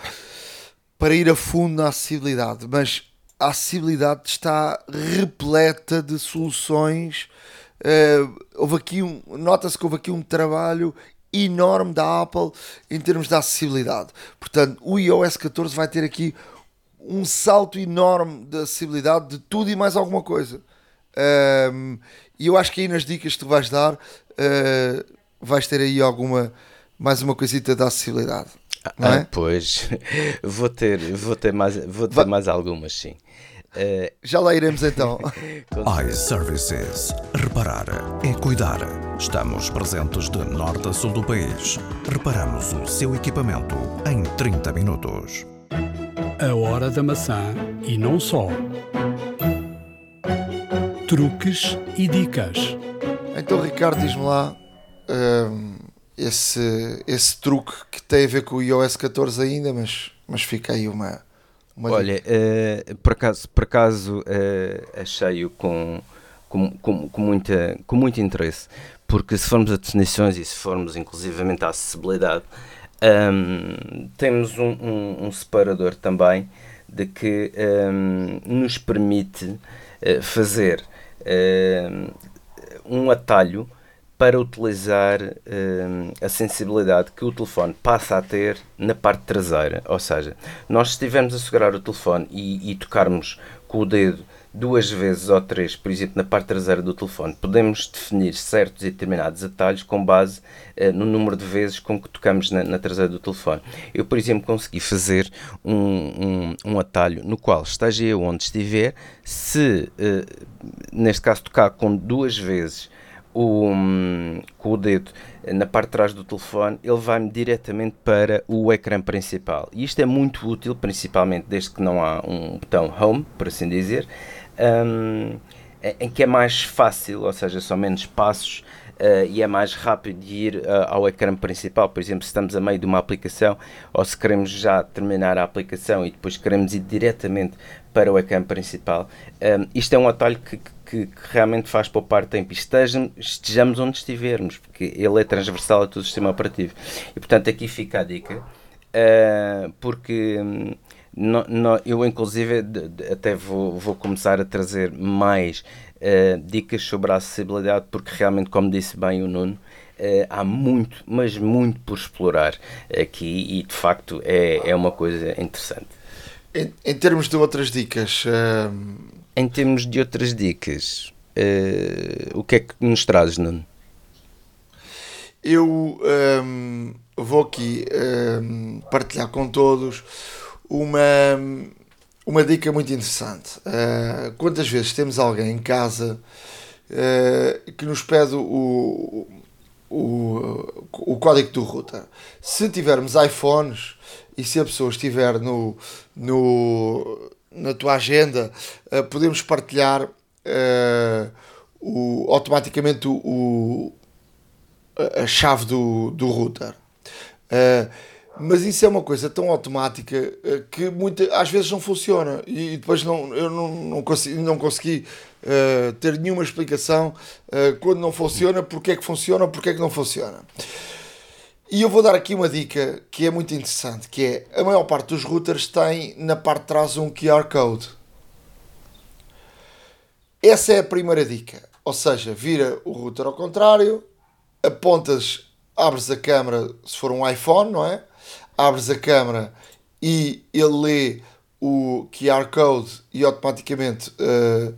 para ir a fundo na acessibilidade, mas a acessibilidade está repleta de soluções. Uh, houve aqui um, nota-se que houve aqui um trabalho enorme da Apple em termos de acessibilidade. Portanto, o iOS 14 vai ter aqui um salto enorme de acessibilidade de tudo e mais alguma coisa. Um, e eu acho que aí nas dicas que tu vais dar, uh, vais ter aí alguma mais uma coisita da acessibilidade. Não ah, é? Pois, vou ter, vou ter, mais, vou ter mais algumas, sim. Uh... Já lá iremos então. iServices. Reparar é cuidar. Estamos presentes de norte a sul do país. Reparamos o seu equipamento em 30 minutos. A hora da maçã e não só. Truques e dicas. Então, Ricardo, diz-me lá. Hum, esse, esse truque que tem a ver com o iOS 14 ainda, mas, mas fica aí uma. uma Olha, uh, por acaso, por acaso uh, achei-o com, com, com, com, muita, com muito interesse, porque se formos a definições e se formos inclusivamente à acessibilidade, um, temos um, um, um, separador também de que um, nos permite uh, fazer um atalho para utilizar hum, a sensibilidade que o telefone passa a ter na parte traseira. Ou seja, nós estivermos a segurar o telefone e, e, tocarmos com o dedo duas vezes ou três, por exemplo, na parte traseira do telefone, podemos definir certos e determinados atalhos com base uh, no número de vezes com que tocamos na, na, traseira do telefone. Eu, por exemplo, consegui fazer um, um, um atalho no qual esteja eu onde estiver, se, uh, neste caso, tocar com duas vezes o, com o dedo na parte de trás do telefone, ele vai-me diretamente para o ecrã principal. E isto é muito útil, principalmente desde que não há um botão Home, por assim dizer, um, em que é mais fácil, ou seja, são menos passos uh, e é mais rápido de ir uh, ao ecrã principal. Por exemplo, se estamos a meio de uma aplicação ou se queremos já terminar a aplicação e depois queremos ir diretamente para o ecrã principal, um, isto é um atalho que, que, que, realmente faz poupar tempo e estejamos, onde estivermos, porque ele é transversal a todo o sistema operativo. E portanto, aqui fica a dica, uh, porque. Um, no, no, eu, inclusive, de, de, até vou, vou começar a trazer mais uh, dicas sobre a acessibilidade, porque realmente, como disse bem o Nuno, uh, há muito, mas muito por explorar aqui e de facto é, é uma coisa interessante. Em, em termos de outras dicas. Uh... Em termos de outras dicas, o que é que nos trazes, Nuno? Eu um, vou aqui um, partilhar com todos uma, uma dica muito interessante. Uh, quantas vezes temos alguém em casa uh, que nos pede o, o, o código do router? Se tivermos iPhones e se a pessoa estiver no, no, na tua agenda, uh, podemos partilhar o, automaticamente o, a chave do, do router. Mas isso é uma coisa tão automática eh, que muita, às vezes não funciona e depois não, eu não, não consegui, não consegui uh, ter nenhuma explicação uh, quando não funciona, porque é que funciona, porque é que não funciona. E eu vou dar aqui uma dica que é muito interessante, que é a maior parte dos routers tem na parte de trás um QR Code. Essa é a primeira dica. Ou seja, vira o router ao contrário, apontas, abres a câmera se for um iPhone, não é? Abres a câmera e ele lê o QR Code e automaticamente. Uh,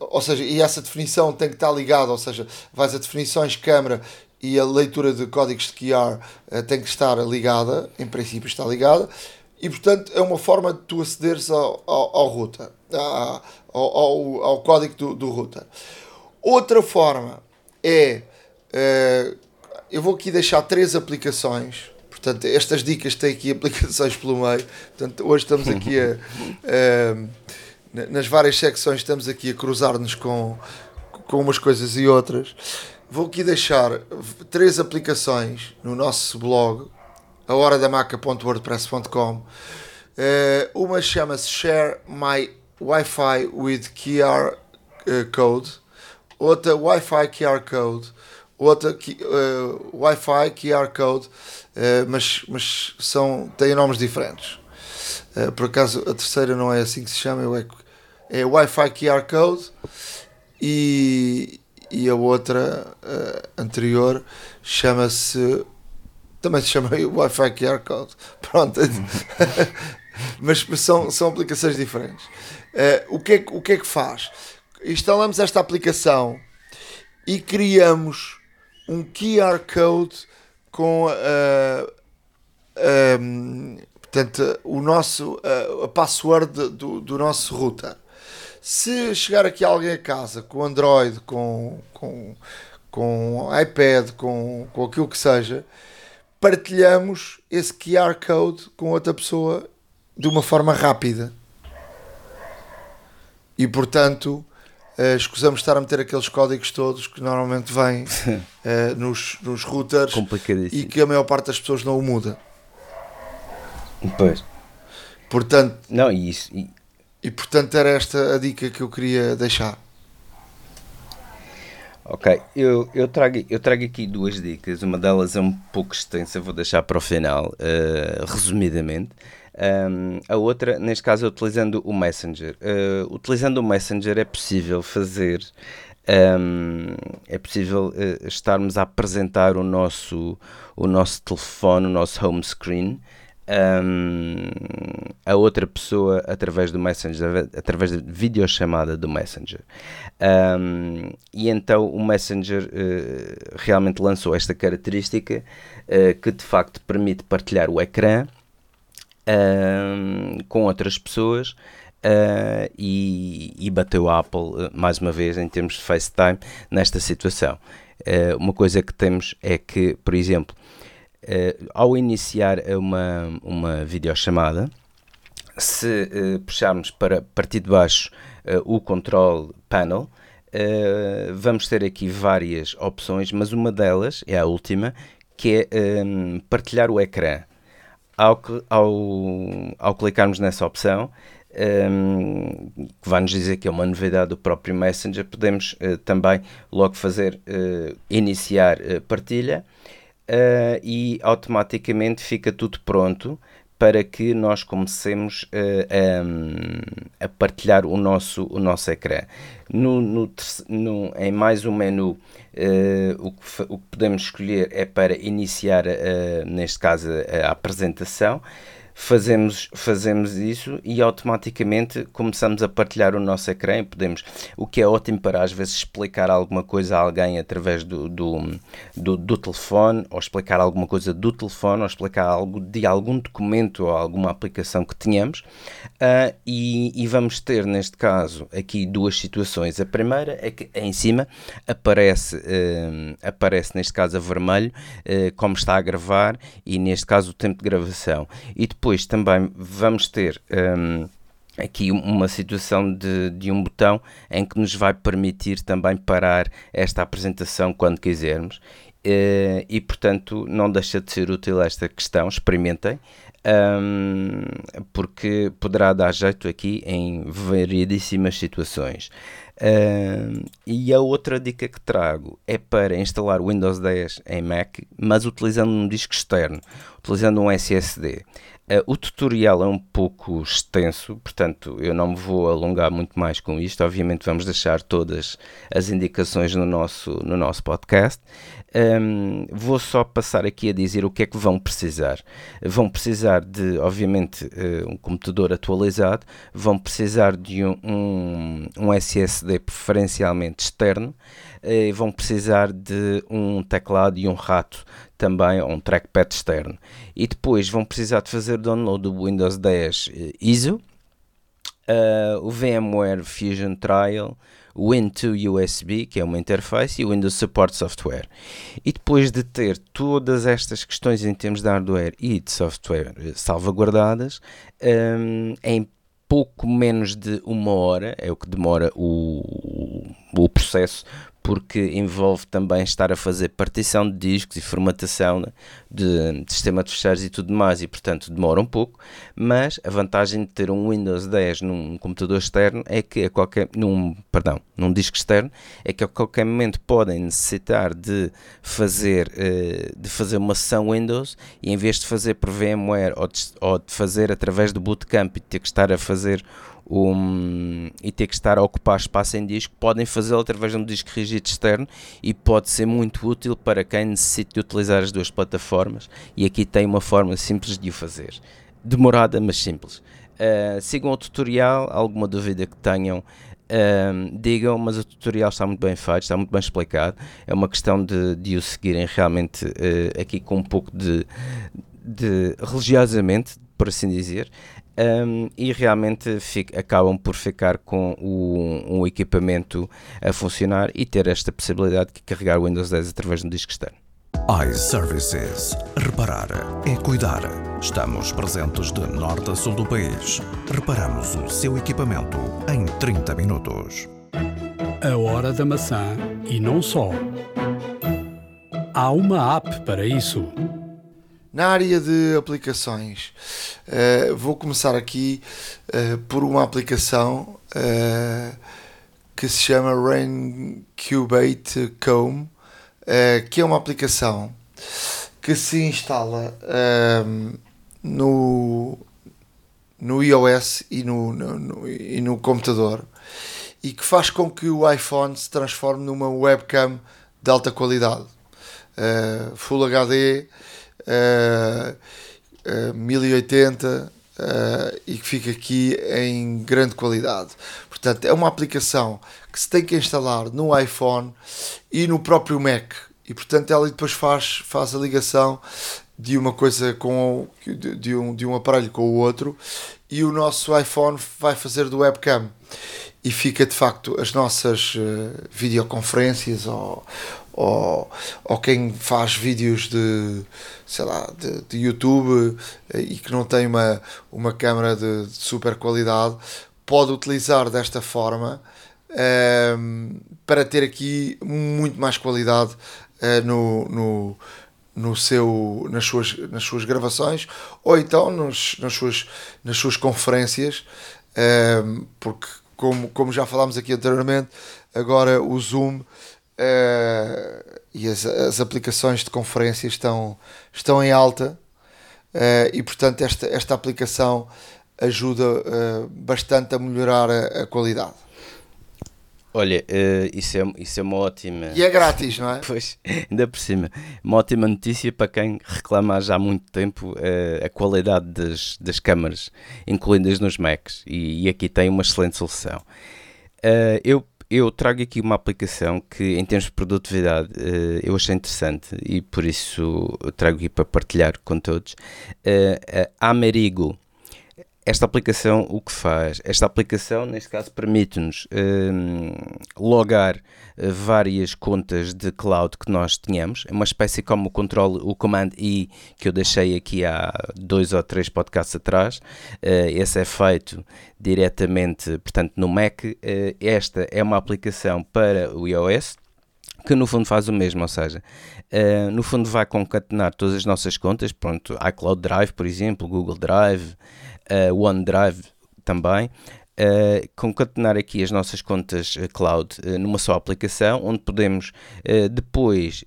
ou seja, e essa definição tem que estar ligada, ou seja, vais a definições, câmera e a leitura de códigos de QR uh, tem que estar ligada, em princípio está ligada, e portanto é uma forma de tu acederes ao, ao, ao router, ao, ao, ao código do, do router. Outra forma é, eu vou aqui deixar três aplicações Portanto, estas dicas têm aqui aplicações pelo meio. Portanto, hoje estamos aqui a, a nas várias secções estamos aqui a cruzar-nos com, com umas coisas e outras. Vou aqui deixar três aplicações no nosso blog, a horadamaca.wordpress.com. Uh, uma chama-se Share My Wi-Fi with QR uh, Code, outra Wi-Fi QR Code, outra uh, Wi-Fi QR Code mas, mas são, têm nomes diferentes. Uh, por acaso a terceira não é assim que se chama, é, é Wi-Fi QR Code e, e a outra uh, anterior chama-se também se chama Wi-Fi QR Code. Pronto. Mas são, são aplicações diferentes. O, que é, o que é que faz? Instalamos esta aplicação e criamos um QR Code com um, portanto, o nosso, uh, a password do, do nosso router. Se chegar aqui alguém a casa com Android, com, com, com iPad, com, com aquilo que seja, partilhamos esse QR Code com outra pessoa de uma forma rápida. E portanto, uh, escusamos estar a meter aqueles códigos todos que normalmente vêm uh, nos, nos routers e que a maior parte das pessoas não o muda. Pois. Portanto, não, isso, e... e portanto era esta a dica que eu queria deixar. Ok, eu, eu, trago, eu trago aqui duas dicas. Uma delas é um pouco extensa, vou deixar para o final, uh, resumidamente. Um, a outra, neste caso, é utilizando o Messenger. Uh, utilizando o Messenger é possível fazer. Um, é possível uh, estarmos a apresentar o nosso, o nosso telefone, o nosso home screen um, a outra pessoa através do Messenger, através de videochamada do Messenger. Um, e então o Messenger uh, realmente lançou esta característica uh, que de facto permite partilhar o ecrã com outras pessoas. Uh, e, e, bateu a Apple mais uma vez em termos de FaceTime nesta situação. uma coisa que temos é que, por exemplo, uh, ao iniciar uma, uma videochamada, se uh, puxarmos para partir de baixo uh, o control panel, vamos ter aqui várias opções, mas uma delas é a última, que é um, partilhar o ecrã. Ao, ao, ao clicarmos nessa opção, um, que vai nos dizer que é uma novidade do próprio Messenger, podemos uh, também logo fazer uh, iniciar uh, partilha e automaticamente fica tudo pronto para que nós comecemos uh, a, a, partilhar o nosso, o nosso ecrã. No, no, no em mais um menu, uh, o, que, o que podemos escolher é para iniciar, neste caso, a apresentação fazemos, fazemos isso e automaticamente começamos a partilhar o nosso ecrã e podemos, o que é ótimo para às vezes explicar alguma coisa a alguém através do, do, do, do telefone, ou explicar alguma coisa do telefone, ou explicar algo de algum documento ou alguma aplicação que tenhamos. Uh, e, e vamos ter, neste caso, aqui duas situações. A primeira é que em cima aparece, uh, aparece neste caso a vermelho, uh, como está a gravar, e neste caso o tempo de gravação. E depois depois também vamos ter um, aqui uma situação de, de um botão em que nos vai permitir também parar esta apresentação quando quisermos. Uh, e portanto não deixa de ser útil esta questão, experimentem, um, porque poderá dar jeito aqui em variedíssimas situações. Uh, e a outra dica que trago é para instalar o Windows 10 em Mac, mas utilizando um disco externo, utilizando um SSD. Uh, o tutorial é um pouco extenso, portanto eu não me vou alongar muito mais com isto. Obviamente vamos deixar todas as indicações no nosso, no nosso podcast. Um, vou só passar aqui a dizer o que é que vão precisar. Vão precisar de, obviamente, uh, um computador atualizado, vão precisar de um, um, um SSD preferencialmente externo, uh, vão precisar de um teclado e um rato também, ou um trackpad externo. E depois vão precisar de fazer download do Windows 10 uh, o VMware Fusion Trial, o Win2 USB, que é uma interface, e o Windows Support Software. E depois de ter todas estas questões em termos de hardware e de software eh, salvaguardadas, um, em pouco menos de uma hora, é o que demora o, o processo porque envolve também estar a fazer partição de discos e formatação de, de sistema de fechados e tudo mais, e portanto demora um pouco, mas a vantagem de ter um Windows 10 num computador externo é que a qualquer, num, perdão, num disco externo, é que a qualquer momento podem necessitar de fazer, uh, de fazer uma sessão Windows e em vez de fazer por VMware ou de, ou de fazer através do Bootcamp e ter que estar a fazer um, e ter que estar a ocupar espaço em disco, podem fazê-lo através de um disco rígido externo e pode ser muito útil para quem necessite de utilizar as duas plataformas. E aqui tem uma forma simples de o fazer, demorada, mas simples. Uh, sigam o tutorial, alguma dúvida que tenham, uh, digam, mas o tutorial está muito bem feito, está muito bem explicado. É uma questão de, de o seguirem realmente uh, aqui com um pouco de, de religiosamente, por assim dizer. Um, e realmente fica, acabam por ficar com o, um equipamento a funcionar e ter esta possibilidade de carregar o Windows 10 através de um disco externo iServices. Reparar é cuidar. Estamos presentes de norte a sul do país. Reparamos o seu equipamento em 30 minutos. A hora da maçã e não só. Há uma app para isso. Na área de aplicações, uh, vou começar aqui uh, por uma aplicação uh, que se chama Raincubate Comb que é uma aplicação que se instala uh, no, no iOS e no, no, no, e no computador e que faz com que o iPhone se transforme numa webcam de alta qualidade. Full HD, uh, 1080 uh, e que fica aqui em grande qualidade. Portanto, é uma aplicação que se tem que instalar no iPhone e no próprio Mac. E portanto ela depois faz, faz a ligação de uma coisa com de, um, de um aparelho com o outro e o nosso iPhone vai fazer do webcam e fica de facto as nossas uh, videoconferências ou, ou, ou quem faz vídeos de sei lá de, de YouTube uh, e que não tem uma, uma câmera de, de super qualidade pode utilizar desta forma uh, para ter aqui muito mais qualidade no, no, no seu, nas, suas, nas suas gravações ou então nos, nas, suas, nas suas conferências, porque como, como já falámos aqui anteriormente, agora o Zoom uh, e as, as aplicações de conferência estão, estão em alta uh, e portanto esta, esta aplicação ajuda uh, bastante a melhorar a, a qualidade. Olha, isso, é, isso é uma ótima. E é grátis, não é? Pois, ainda por cima. Uma ótima notícia para quem reclama já há muito tempo a qualidade das, das câmaras, incluindo-as nos Macs. E, e, aqui tem uma excelente solução. Eu, eu trago aqui uma aplicação que, em termos de produtividade, eu achei interessante e por isso trago aqui para partilhar com todos. a Amerigo esta aplicação o que faz? Esta aplicação, neste caso, permite-nos um, logar eh, várias contas de cloud que nós tínhamos. É uma espécie como o controle, o Command I que eu deixei aqui há dois ou três podcasts atrás. Uh, esse é feito diretamente, portanto, no Mac. Uh, esta é uma aplicação para o iOS que no fundo faz o mesmo, ou seja, uh, no fundo vai concatenar todas as nossas contas, pronto, iCloud Drive, por exemplo, Google Drive, uh, OneDrive também, uh, concatenar aqui as nossas contas cloud numa só aplicação, onde podemos depois,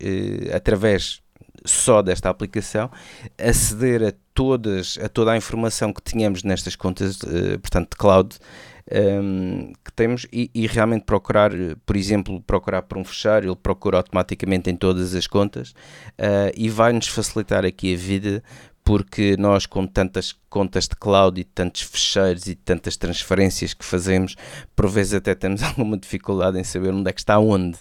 através só desta aplicação, aceder a, todas, a toda a informação que tínhamos nestas contas, portanto, de cloud, um, que temos e, e, realmente procurar, por exemplo, procurar por um fecheiro, ele procura automaticamente em todas as contas uh, e vai-nos facilitar aqui a vida porque nós com tantas contas de cloud e tantos fecheiros e tantas transferências que fazemos, por vezes até temos alguma dificuldade em saber onde é que está onde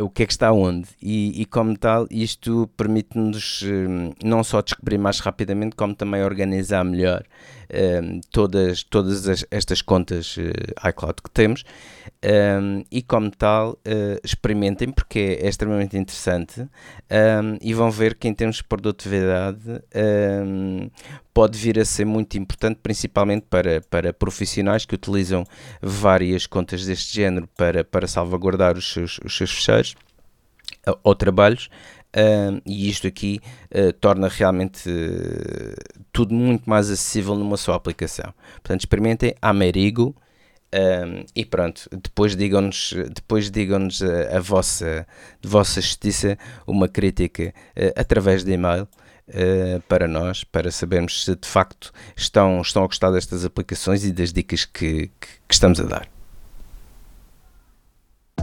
o que é que está onde. E, e como tal isto permite-nos hum, não só descobrir mais rapidamente como também organizar melhor um, todas, todas as, estas contas uh, iCloud que temos. Um, e como tal uh, experimentem porque é extremamente interessante. Um, e vão ver que em termos de produtividade pode vir a ser muito importante principalmente para, para profissionais que utilizam várias contas deste género para, para salvaguardar os seus, os seus fecheiros ou trabalhos Uh, e isto aqui uh, torna realmente uh, tudo muito mais acessível numa só aplicação. Portanto, experimentem Amerigo e pronto, depois digam-nos depois digam-nos a, a, vossa, de vossa justiça uma crítica através de e-mail uh, para nós, para sabermos se de facto estão, estão a gostar destas aplicações e das dicas que, que, que estamos a dar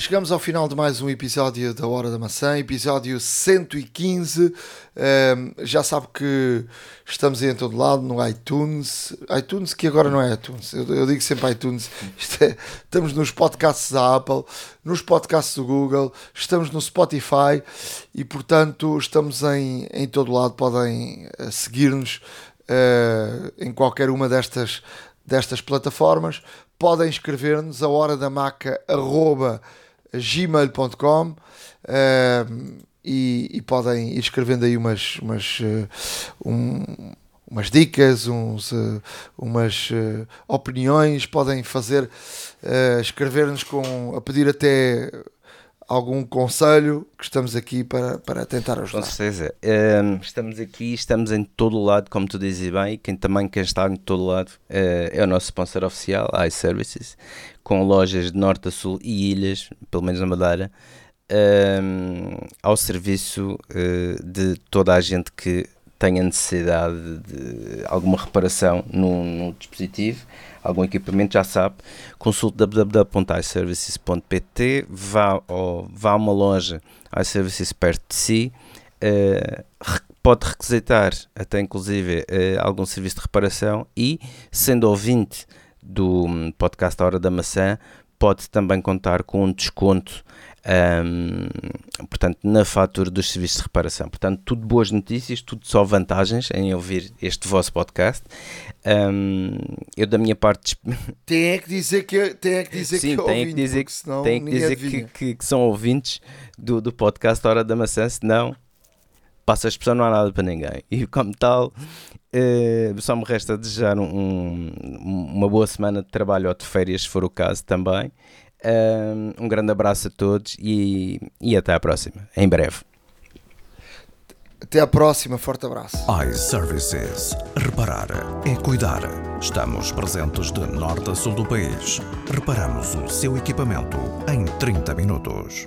Chegamos ao final de mais um episódio da Hora da Maçã, episódio 115. Um, já sabe que estamos em todo lado, no iTunes. iTunes, que agora não é iTunes, eu, eu digo sempre iTunes. É, estamos nos podcasts da Apple, nos podcasts do Google, estamos no Spotify e, portanto, estamos em, em todo lado. Podem eh, seguir-nos uh, em qualquer uma destas, destas plataformas. Podem escrever-nos a hora da maca, arroba, gmail.com uh, ehm, e, e, podem ir escrevendo aí umas, umas, uh, um, umas dicas, uns, uh, umas opiniões, podem fazer, escrever-nos com a pedir até algum conselho que estamos aqui para, para tentar ajudar. Com certeza. Um, ehm, estamos aqui, estamos em todo o lado, como tu dizes bem, quem também quer estar em todo o lado uh, é o nosso sponsor oficial, iServices, com lojas de norte a sul e ilhas, pelo menos na Madeira, um, ao serviço uh, de toda a gente que tenha necessidade de alguma reparação no dispositivo algum equipamento, já sabe, consulte www.iservices.pt, vá, vá a uma loja iServices perto de si, uh, pode requisitar até inclusive uh, algum serviço de reparação e, sendo ouvinte do hum, podcast A Hora da Maçã, pode também contar com um desconto um, portanto, na fatura dos serviços de reparação. Portanto, tudo boas notícias, tudo só vantagens em ouvir este vosso podcast. Um, eu, da minha parte, tem é que dizer que, tem é que, dizer Sim, que, é tem que dizer, tem que, dizer que, que, que, são ouvintes do, do podcast Hora da Maçã, senão passa a expressão, não há nada para ninguém. E como tal, uh, só me resta desejar um, um, uma boa semana de trabalho ou de férias, se for o caso também. Um grande abraço a todos e, e até à próxima, em breve. Até à próxima, forte abraço. iServices. Reparar é cuidar. Estamos presentes de norte a sul do país. Reparamos o seu equipamento em 30 minutos.